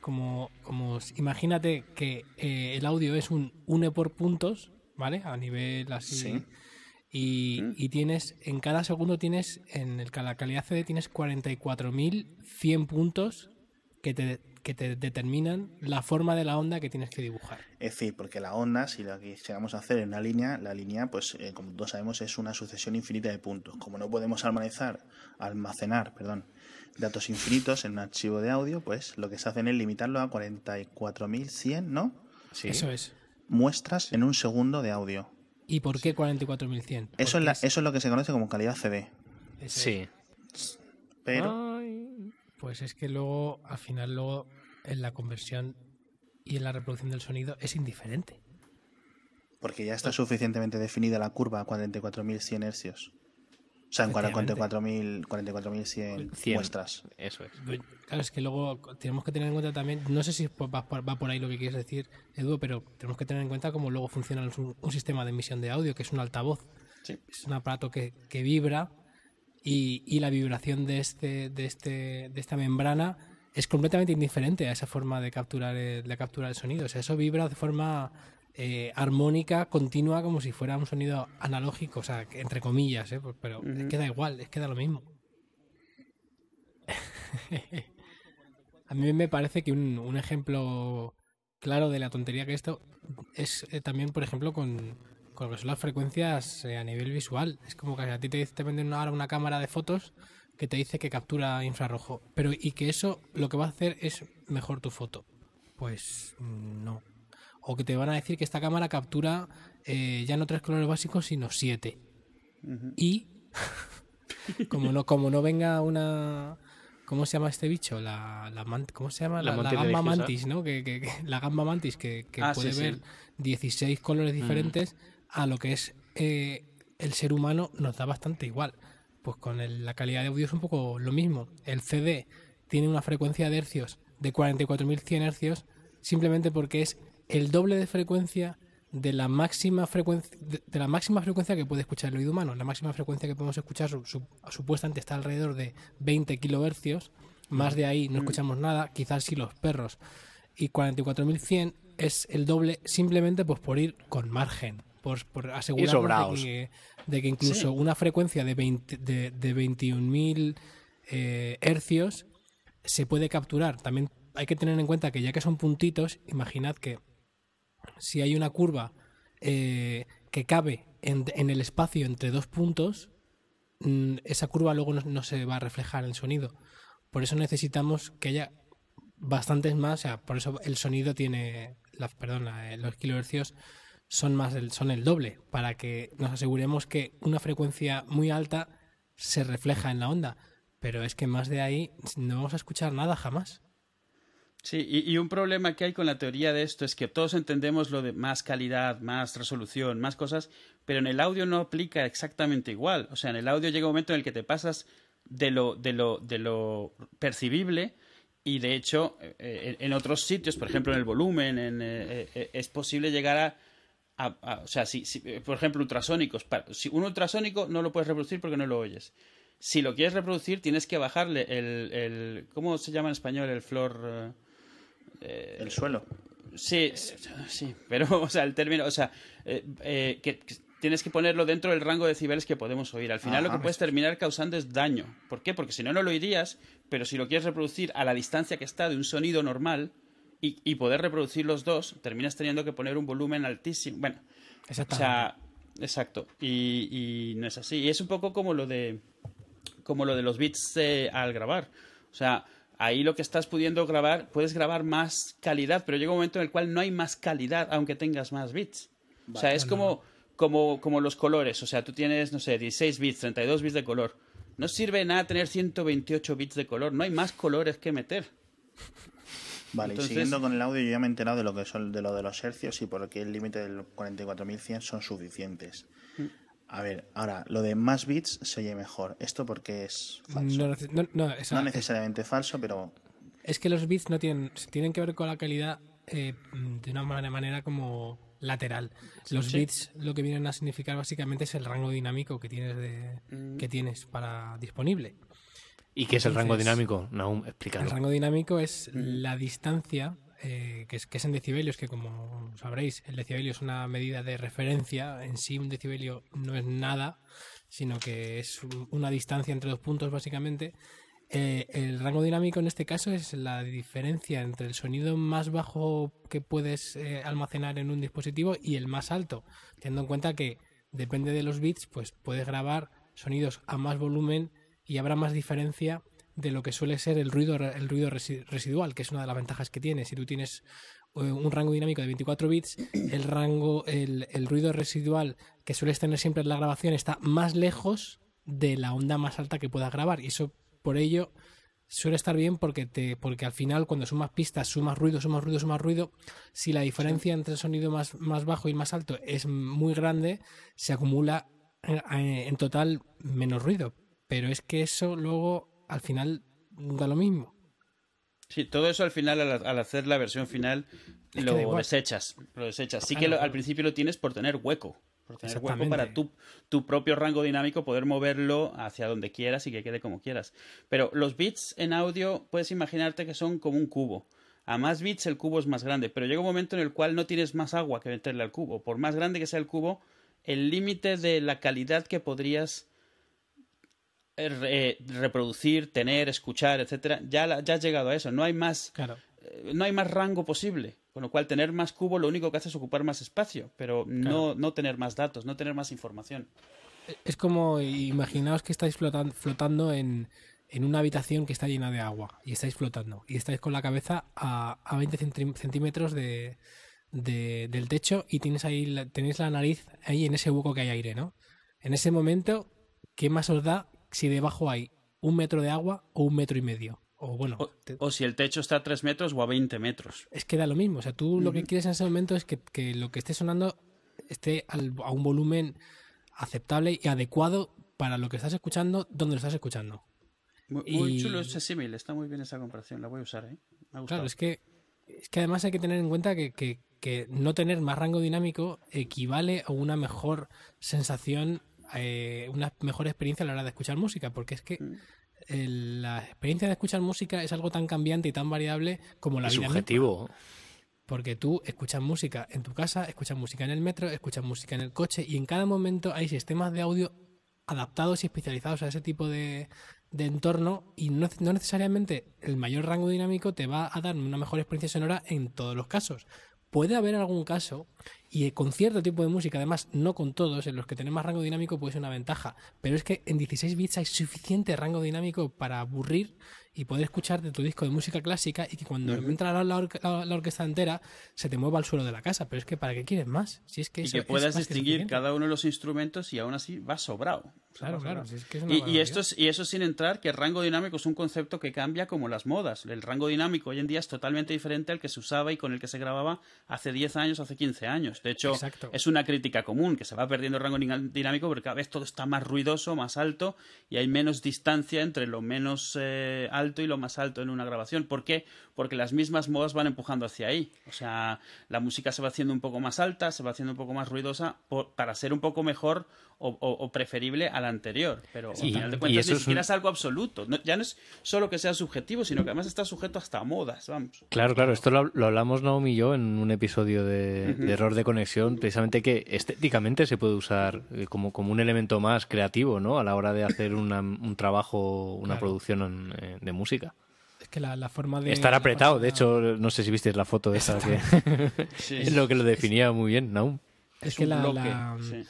como, como imagínate que eh, el audio es un une por puntos, ¿vale? A nivel así. Sí. Y, y tienes, en cada segundo tienes, en el, la calidad CD tienes 44.100 puntos que te, que te determinan la forma de la onda que tienes que dibujar. Es decir, porque la onda, si lo quisiéramos hacer en una línea, la línea, pues eh, como todos sabemos, es una sucesión infinita de puntos. Como no podemos almacenar, almacenar perdón, datos infinitos en un archivo de audio, pues lo que se hacen es limitarlo a 44.100, ¿no? Sí. Eso es. Muestras en un segundo de audio. ¿Y por qué 44.100? Eso es, la- eso es lo que se conoce como calidad CD. Sí. Pero Ay. Pues es que luego, al final, luego en la conversión y en la reproducción del sonido es indiferente. porque ya está suficientemente definida la curva a 44.100 hercios. O sea, en Efectivamente. 44.000 44.100 Cien. muestras. Eso es. Claro, es que luego tenemos que tener en cuenta también, no sé si va por, va por ahí lo que quieres decir, Edu, pero tenemos que tener en cuenta cómo luego funciona un, un sistema de emisión de audio, que es un altavoz. Sí. Es un aparato que, que vibra y, y la vibración de, este, de, este, de esta membrana es completamente indiferente a esa forma de capturar el, de capturar el sonido. O sea, eso vibra de forma eh, armónica, continua, como si fuera un sonido analógico, o sea, entre comillas, ¿eh? Pues- pero es Ujú. que da igual, es que da lo mismo. A mí me parece que un, un ejemplo claro de la tontería que esto es eh, también, por ejemplo, con, con lo que son las frecuencias a nivel visual. Es como que a ti te, te venden ahora una cámara de fotos que te dice que captura infrarrojo, pero y que eso lo que va a hacer es mejor tu foto. Pues mm, no. O que te van a decir que esta cámara captura eh, ya no tres colores básicos, sino siete. Y como no, como no venga una ¿cómo se llama este bicho? La, la ¿cómo se llama? La La, la mantis gamba mantis, ¿no? Que, que- que- la gamba mantis que, que Ah, puede sí, sí. ver 16 colores diferentes a lo que es eh, el ser humano nos da bastante igual. Pues con el- la calidad de audio es un poco lo mismo. El CD tiene una frecuencia de hercios de 44.100 hercios simplemente porque es el doble de frecuencia de la máxima frecuencia de, de la máxima frecuencia que puede escuchar el oído humano. La máxima frecuencia que podemos escuchar su- su- supuestamente está alrededor de 20 kilohercios. Más de ahí no escuchamos nada, quizás sí los perros. Y 44.100 es el doble simplemente pues por ir con margen, por, por asegurarnos de que, de que incluso una frecuencia de, 20 de, de 21.000 eh, hercios se puede capturar. También hay que tener en cuenta que ya que son puntitos, imaginad que si hay una curva eh, que cabe en, el espacio entre dos puntos, mm, esa curva luego no, se va a reflejar en el sonido. Por eso necesitamos que haya bastantes más, o sea, por eso el sonido tiene, las, perdón, la- eh, los kilohercios son más son el doble, para que nos aseguremos que una frecuencia muy alta se refleja en la onda. Pero es que más de ahí no vamos a escuchar nada jamás. Sí, y, un problema que hay con la teoría de esto es que todos entendemos lo de más calidad, más resolución, más cosas, pero en el audio no aplica exactamente igual. O sea, en el audio llega un momento en el que te pasas de lo, de lo, de lo percibible y de hecho eh, en en otros sitios, por ejemplo en el volumen, en, eh, eh, es posible llegar a... o sea, si, si, eh, por ejemplo, ultrasónicos. pa- Si un ultrasónico no lo puedes reproducir porque no lo oyes. Si lo quieres reproducir, tienes que bajarle el... el ¿Cómo se llama en español? El flor... eh, El suelo. Sí, sí, pero, o sea, el término, o sea, eh, eh, que, que tienes que ponerlo dentro del rango de decibeles que podemos oír. Al final lo que puedes terminar causando es daño. ¿Por qué? Porque si no, no lo oirías, pero si lo quieres reproducir a la distancia que está de un sonido normal y, y poder reproducir los dos, terminas teniendo que poner un volumen altísimo. Bueno, o sea, exacto. Y, y no es así. Y es un poco como lo de, como lo de los bits eh, al grabar. O sea, ahí lo que estás pudiendo grabar, puedes grabar más calidad, pero llega un momento en el cual no hay más calidad aunque tengas más bits. o sea, es como, como, como los colores. O sea, tú tienes, no sé, 16 bits, 32 bits de color. No sirve nada tener 128 bits de color. No hay más colores que meter. Vale, y siguiendo con el audio, yo ya me he enterado de lo que son de lo de los hercios y por qué el límite del 44.100 son suficientes. Mm. A ver, ahora, lo de más bits se oye mejor. ¿Esto porque es falso? No, no, no, esa- No necesariamente falso, pero Es que los bits no tienen, tienen que ver con la calidad eh, de una manera, manera como lateral. Los Sí. bits lo que vienen a significar básicamente es el rango dinámico que tienes de, Mm. que tienes para disponible. ¿Y qué es el rango dinámico? Naum, explícalo. El rango dinámico es la distancia, eh, que, es, que es en decibelios, que como sabréis, el decibelio es una medida de referencia. En sí, un decibelio no es nada, sino que es un- una distancia entre dos puntos, básicamente. Eh, el rango dinámico en este caso es la diferencia entre el sonido más bajo que puedes eh, almacenar en un dispositivo y el más alto, teniendo en cuenta que depende de los bits, pues puedes grabar sonidos a más volumen y habrá más diferencia de lo que suele ser el ruido, el ruido resi- residual, que es una de las ventajas que tiene. Si tú tienes eh, un rango dinámico de 24 bits, el rango, el, el ruido residual que sueles tener siempre en la grabación está más lejos de la onda más alta que puedas grabar. Y eso, por ello, suele estar bien porque te, porque al final, cuando sumas pistas, sumas ruido, sumas ruido, sumas ruido, si la diferencia entre el sonido más, más bajo y el más alto es muy grande, se acumula en total menos ruido. Pero es que eso luego al final da lo mismo. Sí, todo eso al final, al, al hacer la versión final, Es lo desechas. Lo desechas. Sí que lo- al principio lo tienes por tener hueco. Por tener hueco para tu, tu propio rango dinámico, poder moverlo hacia donde quieras y que quede como quieras. Pero los bits en audio, puedes imaginarte que son como un cubo. A más bits el cubo es más grande, pero llega un momento en el cual no tienes más agua que meterle al cubo. Por más grande que sea el cubo, el límite de la calidad que podrías re- reproducir, tener, escuchar, etcétera, ya, la- ya has llegado a eso. No hay más Claro. eh, no hay más rango posible. Con lo cual, tener más cubo lo único que hace es ocupar más espacio, pero no, no tener más datos, no tener más información. Es como, imaginaos que estáis flotan- flotando en, en una habitación que está llena de agua y estáis flotando y estáis con la cabeza a, a 20 centí- centímetros de, de- del techo y tienes ahí tenéis la nariz ahí en ese hueco que hay aire, ¿no? En ese momento, ¿qué más os da si debajo hay un metro de agua o un metro y medio? O bueno, O, te- o si el techo está a 3 metros o a 20 metros. es que da lo mismo. O sea, tú lo que quieres en ese momento es que, que lo que esté sonando esté al- a un volumen aceptable y adecuado para lo que estás escuchando, donde lo estás escuchando. Muy, muy Y- chulo ese símil, está muy bien esa comparación, la voy a usar, ¿eh? Me ha gustado. Claro, es que, es que además hay que tener en cuenta que, que- que no tener más rango dinámico equivale a una mejor sensación, eh, una mejor experiencia a la hora de escuchar música, porque es que Mm. el- la experiencia de escuchar música es algo tan cambiante y tan variable como la Es vida misma. subjetivo. Porque tú escuchas música en tu casa, escuchas música en el metro, escuchas música en el coche y en cada momento hay sistemas de audio adaptados y especializados a ese tipo de, de entorno y no, no necesariamente el mayor rango dinámico te va a dar una mejor experiencia sonora en todos los casos. Puede haber algún caso, y con cierto tipo de música, además no con todos, en los que tener más rango dinámico puede ser una ventaja, pero es que en 16 bits hay suficiente rango dinámico para aburrir y poder escuchar de tu disco de música clásica y que cuando entra la, la orque- la- la orquesta entera se te mueva al suelo de la casa. Pero es que ¿para qué quieres más? Si es que y eso que puedas que distinguir cada uno de los instrumentos y aún así va sobrado. Claro, claro, sobrado. si es que es una Y, esto es, y eso sin entrar que el rango dinámico es un concepto que cambia como las modas. El rango dinámico hoy en día es totalmente diferente al que se usaba y con el que se grababa hace 10 años, hace 15 años. De hecho, Exacto. es una crítica común que se va perdiendo el rango din- dinámico porque cada vez todo está más ruidoso, más alto y hay menos distancia entre lo menos eh, alto y lo más alto en una grabación. ¿Por qué? Porque las mismas modas van empujando hacia ahí. O sea, la música se va haciendo un poco más alta, se va haciendo un poco más ruidosa por- para ser un poco mejor o, o- o preferible a la anterior. Pero Sí, al final de y cuentas eso ni es siquiera un- es algo absoluto. No- ya no es solo que sea subjetivo, sino que además está sujeto hasta a modas, vamos. Claro, claro, esto lo, lo hablamos Naomi y yo en un episodio de, de error de conexión, precisamente que estéticamente se puede usar eh, como, como un elemento más creativo, ¿no? A la hora de hacer una- un trabajo, una Claro. producción eh, de música. Es que la, la forma de... Estar apretado, de hecho, no sé si visteis la foto de esa que Sí, es lo que lo definía muy bien, Naum. Es, es que un la, bloque, la- sí.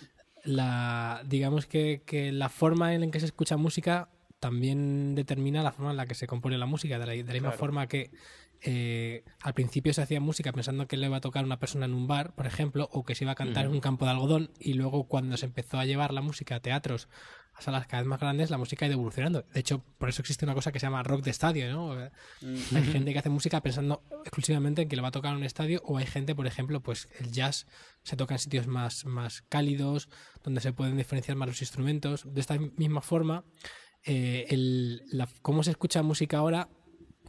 La- digamos que, que la forma en la que se escucha música también determina la forma en la que se compone la música. De la, de la misma Claro. forma que eh, al principio se hacía música pensando que le iba a tocar una persona en un bar, por ejemplo, o que se iba a cantar en un campo de algodón, y luego cuando se empezó a llevar la música a teatros, salas cada vez más grandes, la música ha ido evolucionando. De hecho, por eso existe una cosa que se llama rock de estadio, ¿no? Hay gente que hace música pensando exclusivamente en que le va a tocar en un estadio, o hay gente, por ejemplo, pues el jazz se toca en sitios más, más cálidos, donde se pueden diferenciar más los instrumentos. De esta misma forma, eh, el, la, cómo se escucha música ahora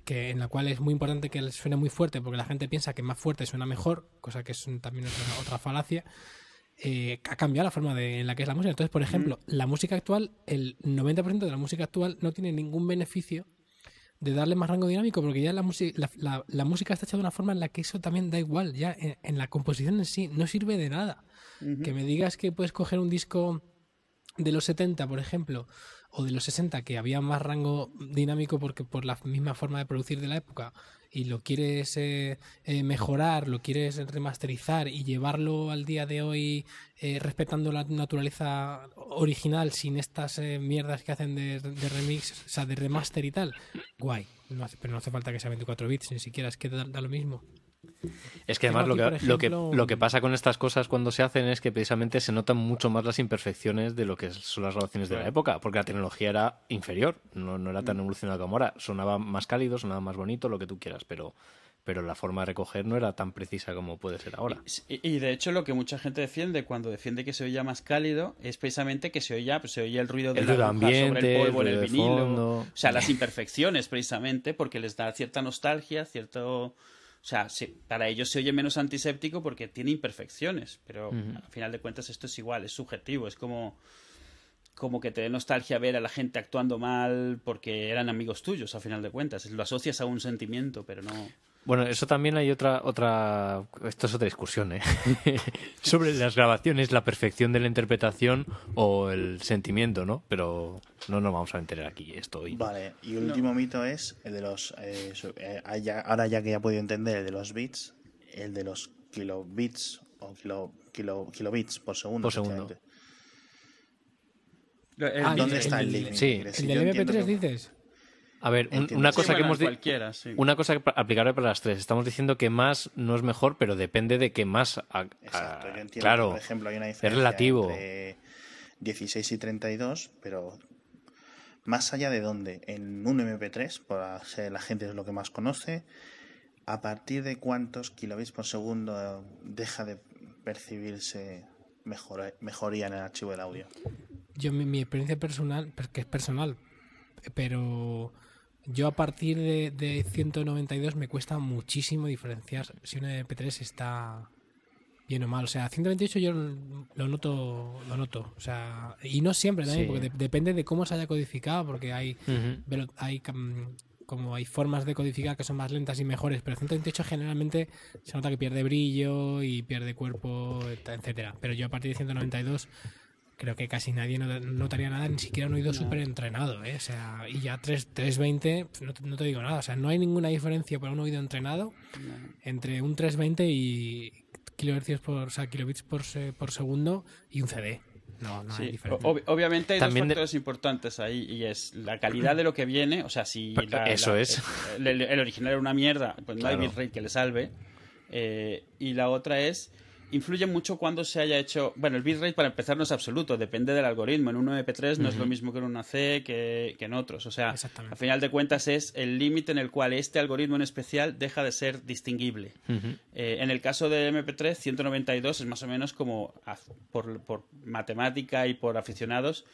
que en la cual es muy importante que suene muy fuerte porque la gente piensa que más fuerte suena mejor, cosa que es también otra, otra falacia. Eh, ha cambiado la forma de, en la que es la música. Entonces, por ejemplo, la música actual, el 90% de la música actual no tiene ningún beneficio de darle más rango dinámico, porque ya la, la, la, música está hecha de una forma en la que eso también da igual, ya en, la composición en sí no sirve de nada. Que me digas que puedes coger un disco de los 70, por ejemplo, o de los 60 que había más rango dinámico porque por la misma forma de producir de la época y lo quieres eh, eh, mejorar, lo quieres remasterizar y llevarlo al día de hoy eh, respetando la naturaleza original sin estas mierdas que hacen de, remix, o sea, de remaster y tal, guay. No hace, pero no hace falta que sea 24 bits, ni siquiera es que da lo mismo. Es que además lo que, lo, que, lo que pasa con estas cosas cuando se hacen es que precisamente se notan mucho más las imperfecciones de lo que son las grabaciones de la época, porque la tecnología era inferior, no, no era tan mm. evolucionada como ahora. Sonaba más cálido, sonaba más bonito, lo que tú quieras, pero, pero la forma de recoger no era tan precisa como puede ser ahora. Y, de hecho lo que mucha gente defiende cuando defiende que se oía más cálido es precisamente que se oía, pues, se oía el ruido del ambiente, sobre el polvo en el vinilo, o sea, las imperfecciones precisamente porque les da cierta nostalgia, cierto o sea, para ellos se oye menos antiséptico porque tiene imperfecciones, pero al final de cuentas esto es igual, es subjetivo, es como como que te dé nostalgia ver a la gente actuando mal porque eran amigos tuyos, al final de cuentas. Lo asocias a un sentimiento, pero no. Bueno, eso también hay otra, otra, esto es otra discusión, ¿eh? sobre las grabaciones, la perfección de la interpretación o el sentimiento, ¿no? Pero no nos vamos a meter aquí esto hoy. Vale, y el último mito es el de los, eh, eh, ahora ya que ya he podido entender el de los bits, el de los kilobits o kilo, kilo, kilobits por segundo. Por segundo. ¿Dónde está el, límite? Sí, el del MP3 dices. A ver, una cosa que hemos una cosa aplicable para las tres. Estamos diciendo que más no es mejor, pero depende de qué más. Exacto, yo entiendo claro, por ejemplo, hay una diferencia es relativo. entre 16 y 32, pero más allá de dónde, en un MP3, por ser la gente es lo que más conoce, a partir de cuántos kilobits por segundo deja de percibirse mejoría en el archivo del audio. Yo mi, mi experiencia personal, que es personal, pero yo a partir de, de 192 me cuesta muchísimo diferenciar si un MP3 está bien o mal. O sea, 128 yo lo noto, lo noto. O sea, y no siempre también, porque depende de cómo se haya codificado, porque hay, hay como hay formas de codificar que son más lentas y mejores, pero 128 generalmente se nota que pierde brillo y pierde cuerpo, etcétera. Pero yo a partir de 192 creo que casi nadie notaría nada, ni siquiera un oído súper entrenado, ¿eh? O sea, y ya 3, 320, no, no, te digo nada, o sea, no hay ninguna diferencia para un oído entrenado entre un 320 y kilohercios por, o sea, kilobits por, por segundo y un CD. No, no hay diferencia. obviamente hay También dos factores importantes ahí y es la calidad de lo que viene, o sea, si eso es. El, original era una mierda, pues no hay bitrate que le salve. Eh, y la otra es influye mucho cuando se haya hecho. Bueno, el bitrate para empezar no es absoluto, depende del algoritmo. En un MP3 no es lo mismo que en una C que, en otros. O sea, al final de cuentas es el límite en el cual este algoritmo en especial deja de ser distinguible. Eh, en el caso de MP3, 192 es más o menos como por, por matemática y por aficionados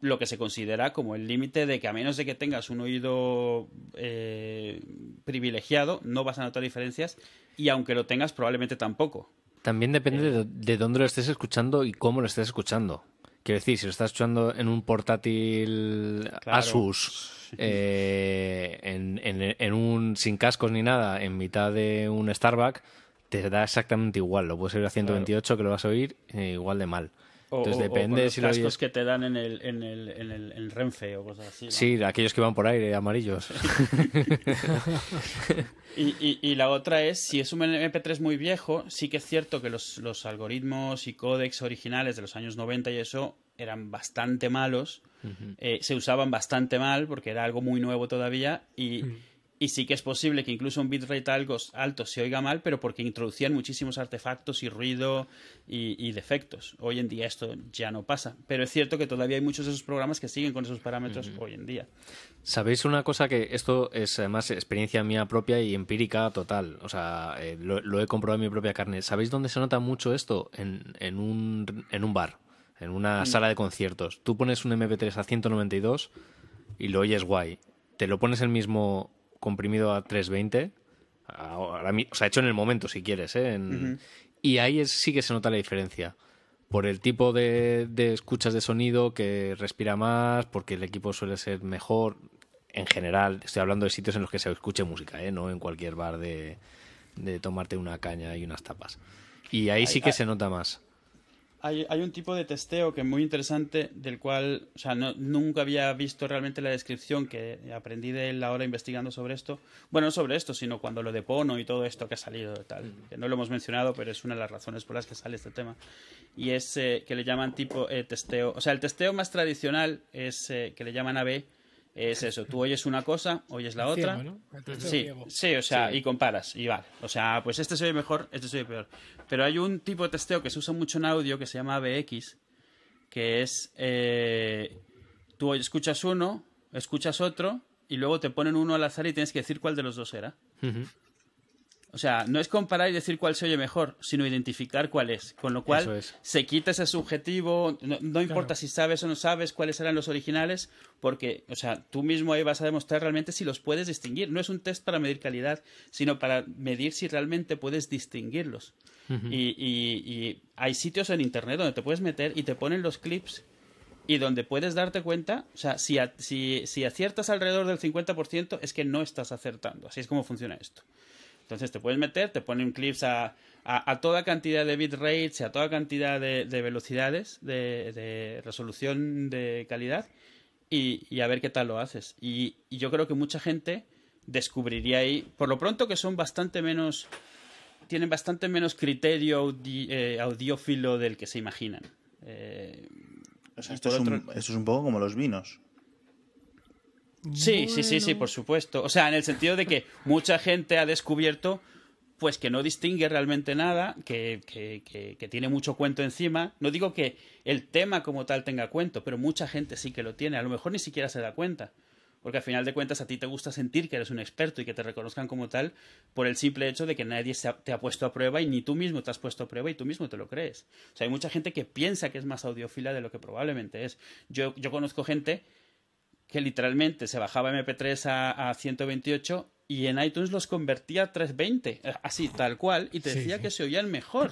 lo que se considera como el límite de que a menos de que tengas un oído eh, privilegiado, no vas a notar diferencias y aunque lo tengas, probablemente tampoco. También depende de, dónde lo estés escuchando y cómo lo estés escuchando. Quiero decir, si lo estás escuchando en un portátil Asus, eh, en, en, un sin cascos ni nada, en mitad de un Starbucks, te da exactamente igual. Lo puedes oír a 128 que lo vas a oír eh, igual de mal. Entonces depende si los cascos que te dan en el, en el, en el, Renfe o cosas así. Sí, aquellos que van por aire, amarillos. y, y, la otra es, si es un MP3 muy viejo, sí que es cierto que los, los algoritmos y códex originales de los años 90 y eso eran bastante malos, eh, se usaban bastante mal porque era algo muy nuevo todavía y... y sí que es posible que incluso un bitrate algo alto se oiga mal, pero porque introducían muchísimos artefactos y ruido y, defectos. Hoy en día esto ya no pasa, pero es cierto que todavía hay muchos de esos programas que siguen con esos parámetros hoy en día. ¿Sabéis una cosa que esto es además experiencia mía propia y empírica total? O sea, eh, lo, he comprobado en mi propia carne. ¿Sabéis dónde se nota mucho esto? En, en, un, en un bar, en una mm. sala de conciertos. Tú pones un MP3 a 192 y lo oyes guay. Te lo pones el mismo comprimido a 320, o sea, hecho en el momento si quieres, ¿eh? Y ahí sí que se nota la diferencia. Por el tipo de, escuchas de sonido que respira más, porque el equipo suele ser mejor. En general, estoy hablando de sitios en los que se escuche música, ¿eh? no en cualquier bar de, de tomarte una caña y unas tapas. Y ahí sí que se nota más hay, hay, un tipo de testeo que es muy interesante, del cual, o sea, no, nunca había visto realmente la descripción que aprendí de él ahora investigando sobre esto. Bueno, no sobre esto, sino cuando lo de Pono y todo esto que ha salido, tal, que no lo hemos mencionado, pero es una de las razones por las que sale este tema. Y es eh, que le llaman tipo eh, testeo, o sea, el testeo más tradicional es eh, que le llaman AB, es eso, tú oyes una cosa, oyes la otra. Sí, sí, o sea, y comparas, y vale. O sea, pues este se oye mejor, este se oye peor. Pero hay un tipo de testeo que se usa mucho en audio que se llama ABX, que es eh, tú escuchas uno, escuchas otro, y luego te ponen uno al azar y tienes que decir cuál de los dos era. O sea, no es comparar y decir cuál se oye mejor, sino identificar cuál es. Con lo cual, se quita ese subjetivo, no, importa si sabes o no sabes cuáles eran los originales, porque, o sea, tú mismo ahí vas a demostrar realmente si los puedes distinguir. No es un test para medir calidad, sino para medir si realmente puedes distinguirlos. y, hay sitios en Internet donde te puedes meter y te ponen los clips y donde puedes darte cuenta, o sea, si, si, si aciertas alrededor del 50%, es que no estás acertando. Así es como funciona esto. Entonces te puedes meter, te ponen clips a, a, toda cantidad de bitrates y a toda cantidad de, velocidades, de, resolución de calidad y, a ver qué tal lo haces. Y, yo creo que mucha gente descubriría ahí, por lo pronto que son bastante menos, tienen bastante menos criterio eh, audiófilo del que se imaginan. Eh, esto, es un, esto es un poco como los vinos. Sí, sí, sí, sí, por supuesto. O sea, en el sentido de que mucha gente ha descubierto pues que no distingue realmente nada, que, que, que, tiene mucho cuento encima. No digo que el tema como tal tenga cuento, pero mucha gente sí que lo tiene. A lo mejor ni siquiera se da cuenta. Porque al final de cuentas a ti te gusta sentir que eres un experto y que te reconozcan como tal por el simple hecho de que nadie te ha puesto a prueba y ni tú mismo te has puesto a prueba y tú mismo te lo crees. O sea, hay mucha gente que piensa que es más audiófila de lo que probablemente es. Yo, yo conozco gente que literalmente se bajaba MP3 a, a 128 y en iTunes los convertía a 320, eh, así, tal cual, y te decía que se oían mejor.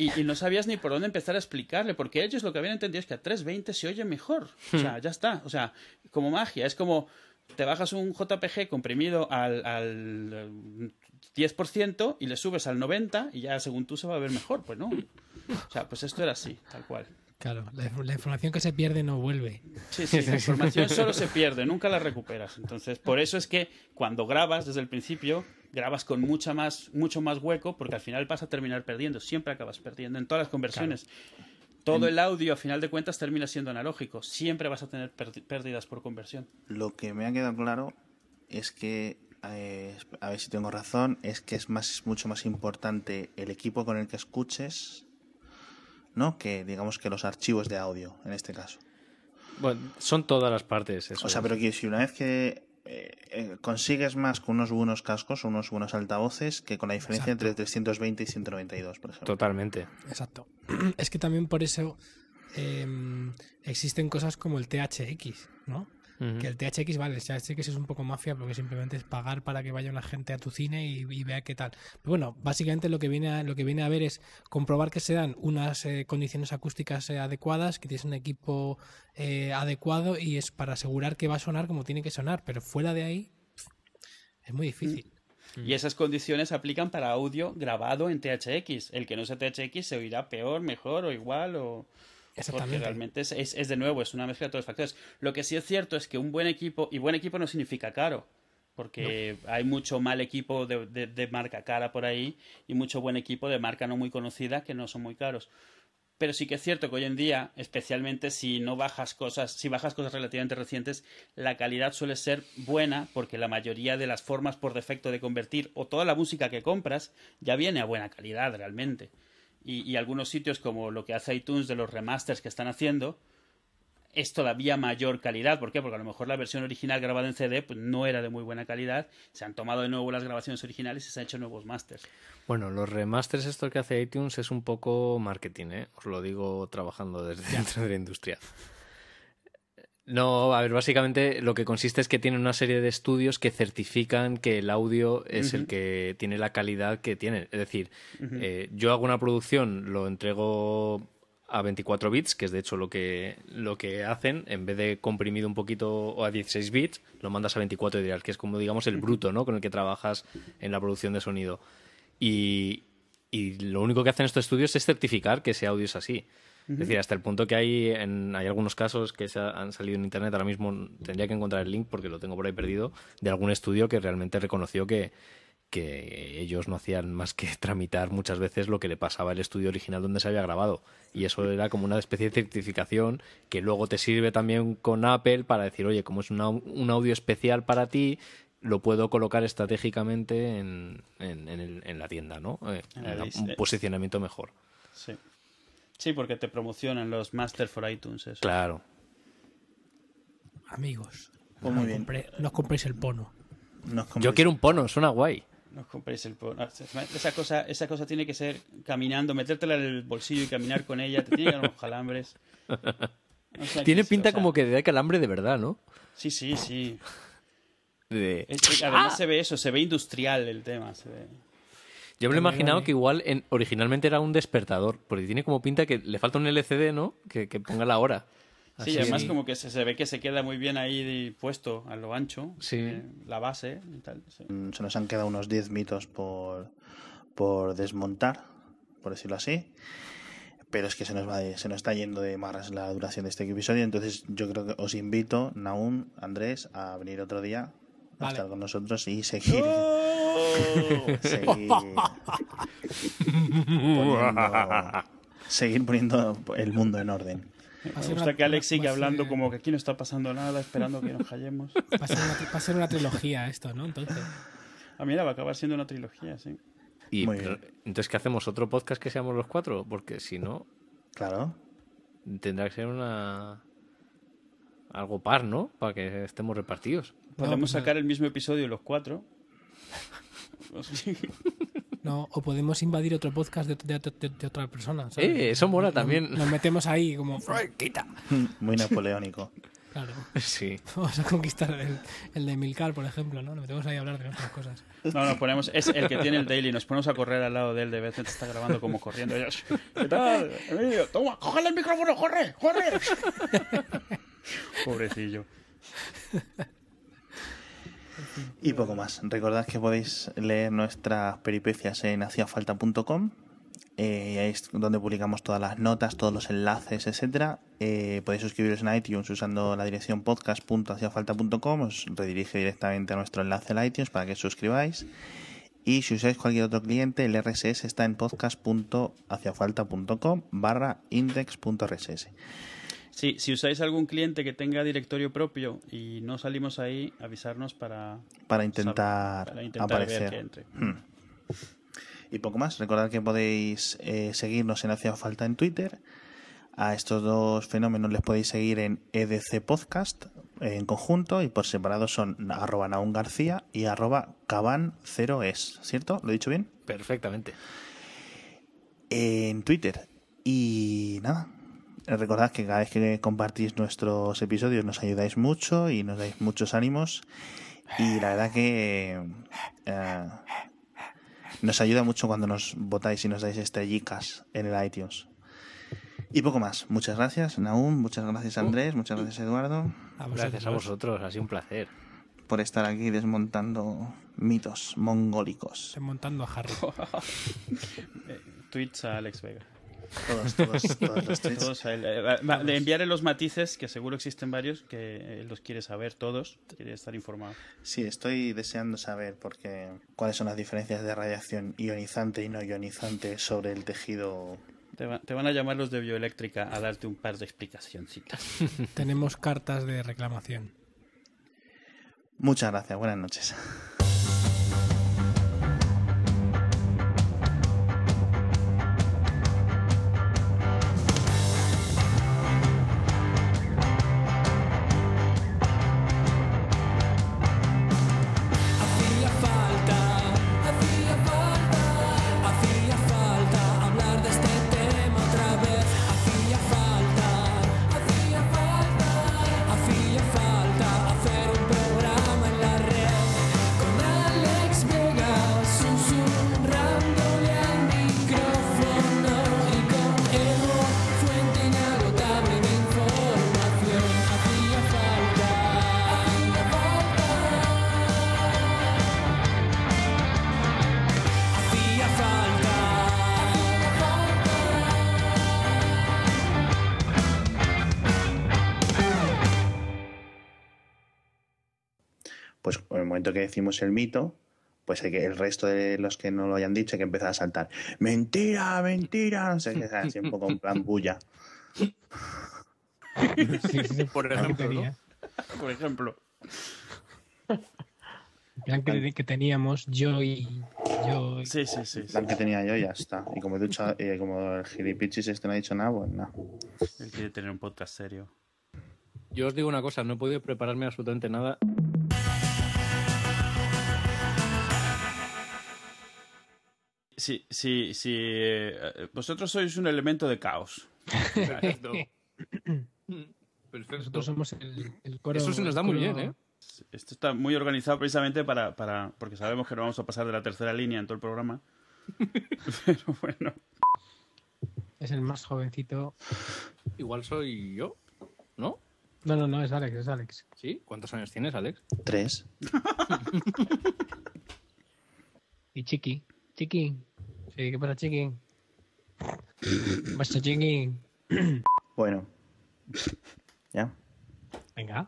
Y, no sabías ni por dónde empezar a explicarle, porque ellos lo que habían entendido es que a 320 se oye mejor. O sea, ya está. O sea, como magia. Es como te bajas un JPG comprimido al, al 10% y le subes al 90% y ya según tú se va a ver mejor. Pues no. O sea, pues esto era así, tal cual. Claro, la, información que se pierde no vuelve. Sí, sí, la información solo se pierde, nunca la recuperas. Entonces, por eso es que cuando grabas desde el principio, grabas con mucha más, mucho más hueco, porque al final vas a terminar perdiendo, siempre acabas perdiendo en todas las conversiones. Todo el audio, a final de cuentas, termina siendo analógico. Siempre vas a tener pérdidas por conversión. Lo que me ha quedado claro es que, eh, a ver si tengo razón, es que es más, mucho más importante el equipo con el que escuches ¿no? Que digamos que los archivos de audio, en este caso. Bueno, son todas las partes. o sea, pero que si una vez que eh, eh, consigues más con unos buenos cascos, unos buenos altavoces, que con la diferencia entre 320 y 192, por ejemplo. Totalmente. Exacto. Es que también por eso em, existen cosas como el THX, ¿no? Que el THX, vale, el THX es un poco mafia porque simplemente es pagar para que vaya una gente a tu cine y, vea qué tal. Pero bueno, básicamente lo que viene a, lo que viene a ver es comprobar que se dan unas eh, condiciones acústicas eh, adecuadas, que tienes un equipo eh, adecuado y es para asegurar que va a sonar como tiene que sonar. Pero fuera de ahí es muy difícil. Y esas condiciones aplican para audio grabado en THX. El que no sea THX se oirá peor, mejor o igual o... Porque realmente es, es, de nuevo, es una mezcla de todos los factores. Lo que sí es cierto es que un buen equipo, y buen equipo no significa caro, porque hay mucho mal equipo de, de, marca cara por ahí y mucho buen equipo de marca no muy conocida que no son muy caros. pero sí que es cierto que hoy en día, especialmente si no bajas cosas, si bajas cosas relativamente recientes, la calidad suele ser buena porque la mayoría de las formas por defecto de convertir o toda la música que compras ya viene a buena calidad realmente. Y, y algunos sitios como lo que hace iTunes de los remasters que están haciendo, es todavía mayor calidad. ¿Por qué? Porque a lo mejor la versión original grabada en CD pues, no era de muy buena calidad. Se han tomado de nuevo las grabaciones originales y se han hecho nuevos masters. Bueno, los remasters, esto que hace iTunes es un poco marketing, ¿eh? Os lo digo trabajando desde dentro de la industria. No, a ver, básicamente lo que consiste es que tiene una serie de estudios que certifican que el audio es el que tiene la calidad que tiene. Es decir, eh, yo hago una producción, lo entrego a 24 bits, que es de hecho lo que, lo que hacen, en vez de comprimido un poquito o a 16 bits, lo mandas a 24 ideal, que es como digamos el bruto, ¿no? Con el que trabajas en la producción de sonido. Y, y lo único que hacen estos estudios es certificar que ese audio es así. Es decir, hasta el punto que hay, en, hay algunos casos que se han salido en internet, ahora mismo tendría que encontrar el link porque lo tengo por ahí perdido, de algún estudio que realmente reconoció que, que ellos no hacían más que tramitar muchas veces lo que le pasaba al estudio original donde se había grabado. Y eso era como una especie de certificación que luego te sirve también con Apple para decir, oye, como es un audio especial para ti, lo puedo colocar estratégicamente en, en, la tienda, ¿no? Eh, un posicionamiento mejor. Sí. Sí, porque te promocionan los Master for iTunes. Eso. Claro. Amigos, Pues muy bien. no os compréis el pono. Nos Yo quiero un pono, suena guay. No os compréis el po- ah, Esa cosa, esa cosa tiene que ser caminando, metértela en el bolsillo y caminar con ella. Te tiene que dar unos calambres. O sea, Tiene que- pinta o sea, como que de calambre de verdad, ¿no? Sí, sí, sí. De- Es que además se ve eso, se ve industrial el tema. Se ve... Yo me lo he imaginado que igual en- originalmente era un despertador, porque tiene como pinta que le falta un LCD, ¿no? Que, que ponga la hora. Sí, Así. además como que se, se ve que se queda muy bien ahí puesto a lo ancho. Sí. eh, la base y tal. sí. Mm, Se nos han quedado unos 10 mitos por, por desmontar, por decirlo así. Pero es que se nos, va de- se nos está yendo de más la duración de este episodio. Entonces yo creo que os invito, Naum, Andrés, a venir otro día a Vale. estar con nosotros y seguir, seguir, poniendo, seguir poniendo el mundo en orden. Me gusta que Alex sigue hablando ser- como que aquí no está pasando nada, esperando que nos callemos. Va a ser una, va a ser una trilogía esto, ¿no? Entonces, Ah, mira, va a acabar siendo una trilogía, sí. Y, entonces, ¿qué hacemos? ¿Otro podcast que seamos los cuatro? Porque si no, Claro. tendrá que ser una... Algo par, ¿no? Para que estemos repartidos. Podemos pues, sacar el mismo episodio los cuatro. no, o podemos invadir otro podcast de, de- de- de otra persona. ¿sabes? Eh, eso mola Nos- también. Nos metemos ahí como... ¡Quita! Muy napoleónico. Claro. Sí. Vamos a conquistar el, el de Milcar, por ejemplo, ¿no? Nos metemos ahí a hablar de nuestras cosas. No, nos ponemos, es el que tiene el daily, nos ponemos a correr al lado de él de vez en cuando está grabando como corriendo. Yo, ¿Qué tal? Emilio, toma, cógele el micrófono, corre, corre. Pobrecillo. Y poco más. Recordad que podéis leer nuestras peripecias en haciafalta.com. Eh, ahí es donde publicamos todas las notas, todos los enlaces, etcétera. Eh, podéis suscribiros en iTunes usando la dirección podcast.haciafalta.com. Os redirige directamente a nuestro enlace en iTunes para que os suscribáis. Y si usáis cualquier otro cliente, el RSS está en podcast.haciafalta.com barra index.rss. Sí, si usáis algún cliente que tenga directorio propio y no salimos ahí, avisarnos para, Para intentar, para intentar ver aparecer. que entre. Hmm. Y poco más. Recordad que podéis eh, seguirnos en Hacía Falta en Twitter. A estos dos fenómenos les podéis seguir en EDC Podcast en conjunto y por separado son arroba Naun García y arroba Caban0es. ¿Cierto? ¿Lo he dicho bien? Perfectamente. En Twitter. Y nada. Recordad que cada vez que compartís nuestros episodios nos ayudáis mucho y nos dais muchos ánimos. Y la verdad que eh, nos ayuda mucho cuando nos votáis y nos dais estrellicas en el iTunes. Y poco más. Muchas gracias, Naum. Muchas gracias, Andrés. Muchas gracias, Eduardo, Gracias a vosotros, ha sido un placer. por estar aquí desmontando mitos mongólicos. Montando a Harry. Eh, tweets a Alex Vega. Todos, todos, todos los tweets. Todos a él. Eh, de enviarle los matices, que seguro existen varios, que él los quiere saber todos, quiere estar informado. Sí, estoy deseando saber porque cuáles son las diferencias de radiación ionizante y no ionizante sobre el tejido Te, va- te van a llamar los de bioeléctrica a darte un par de explicacioncitas. Tenemos cartas de reclamación. Muchas gracias, buenas noches. Momento que decimos el mito, pues hay que el resto de los que no lo hayan dicho hay que empezar a saltar. Mentira, mentira. No sé qué, así un poco en plan bulla. Sí, sí, sí, Por ejemplo. Por ejemplo. El plan que, que teníamos yo y yo. y- Sí, sí, sí. El sí. plan que tenía yo ya está. Y como he dicho, eh, como el gilipichis este no ha dicho nada, pues nada. Él quiere tener un podcast serio. Yo os digo una cosa, no he podido prepararme absolutamente nada. Sí, sí, sí. eh, vosotros sois un elemento de caos. Perfecto. Nosotros somos el, el coro. Eso se nos da muy bien, ¿eh? Esto está muy organizado precisamente para, para. Porque sabemos que no vamos a pasar de la tercera línea en todo el programa. Pero bueno. Es el más jovencito. Igual soy yo, ¿no? No, no, no, es Alex, es Alex. ¿Sí? ¿Cuántos años tienes, Alex? Tres. Y Chiqui. Chiqui. Sí, ¿qué pasa, Chiqui? ¿Qué pasa, Chiqui? Bueno. ¿Ya? Venga.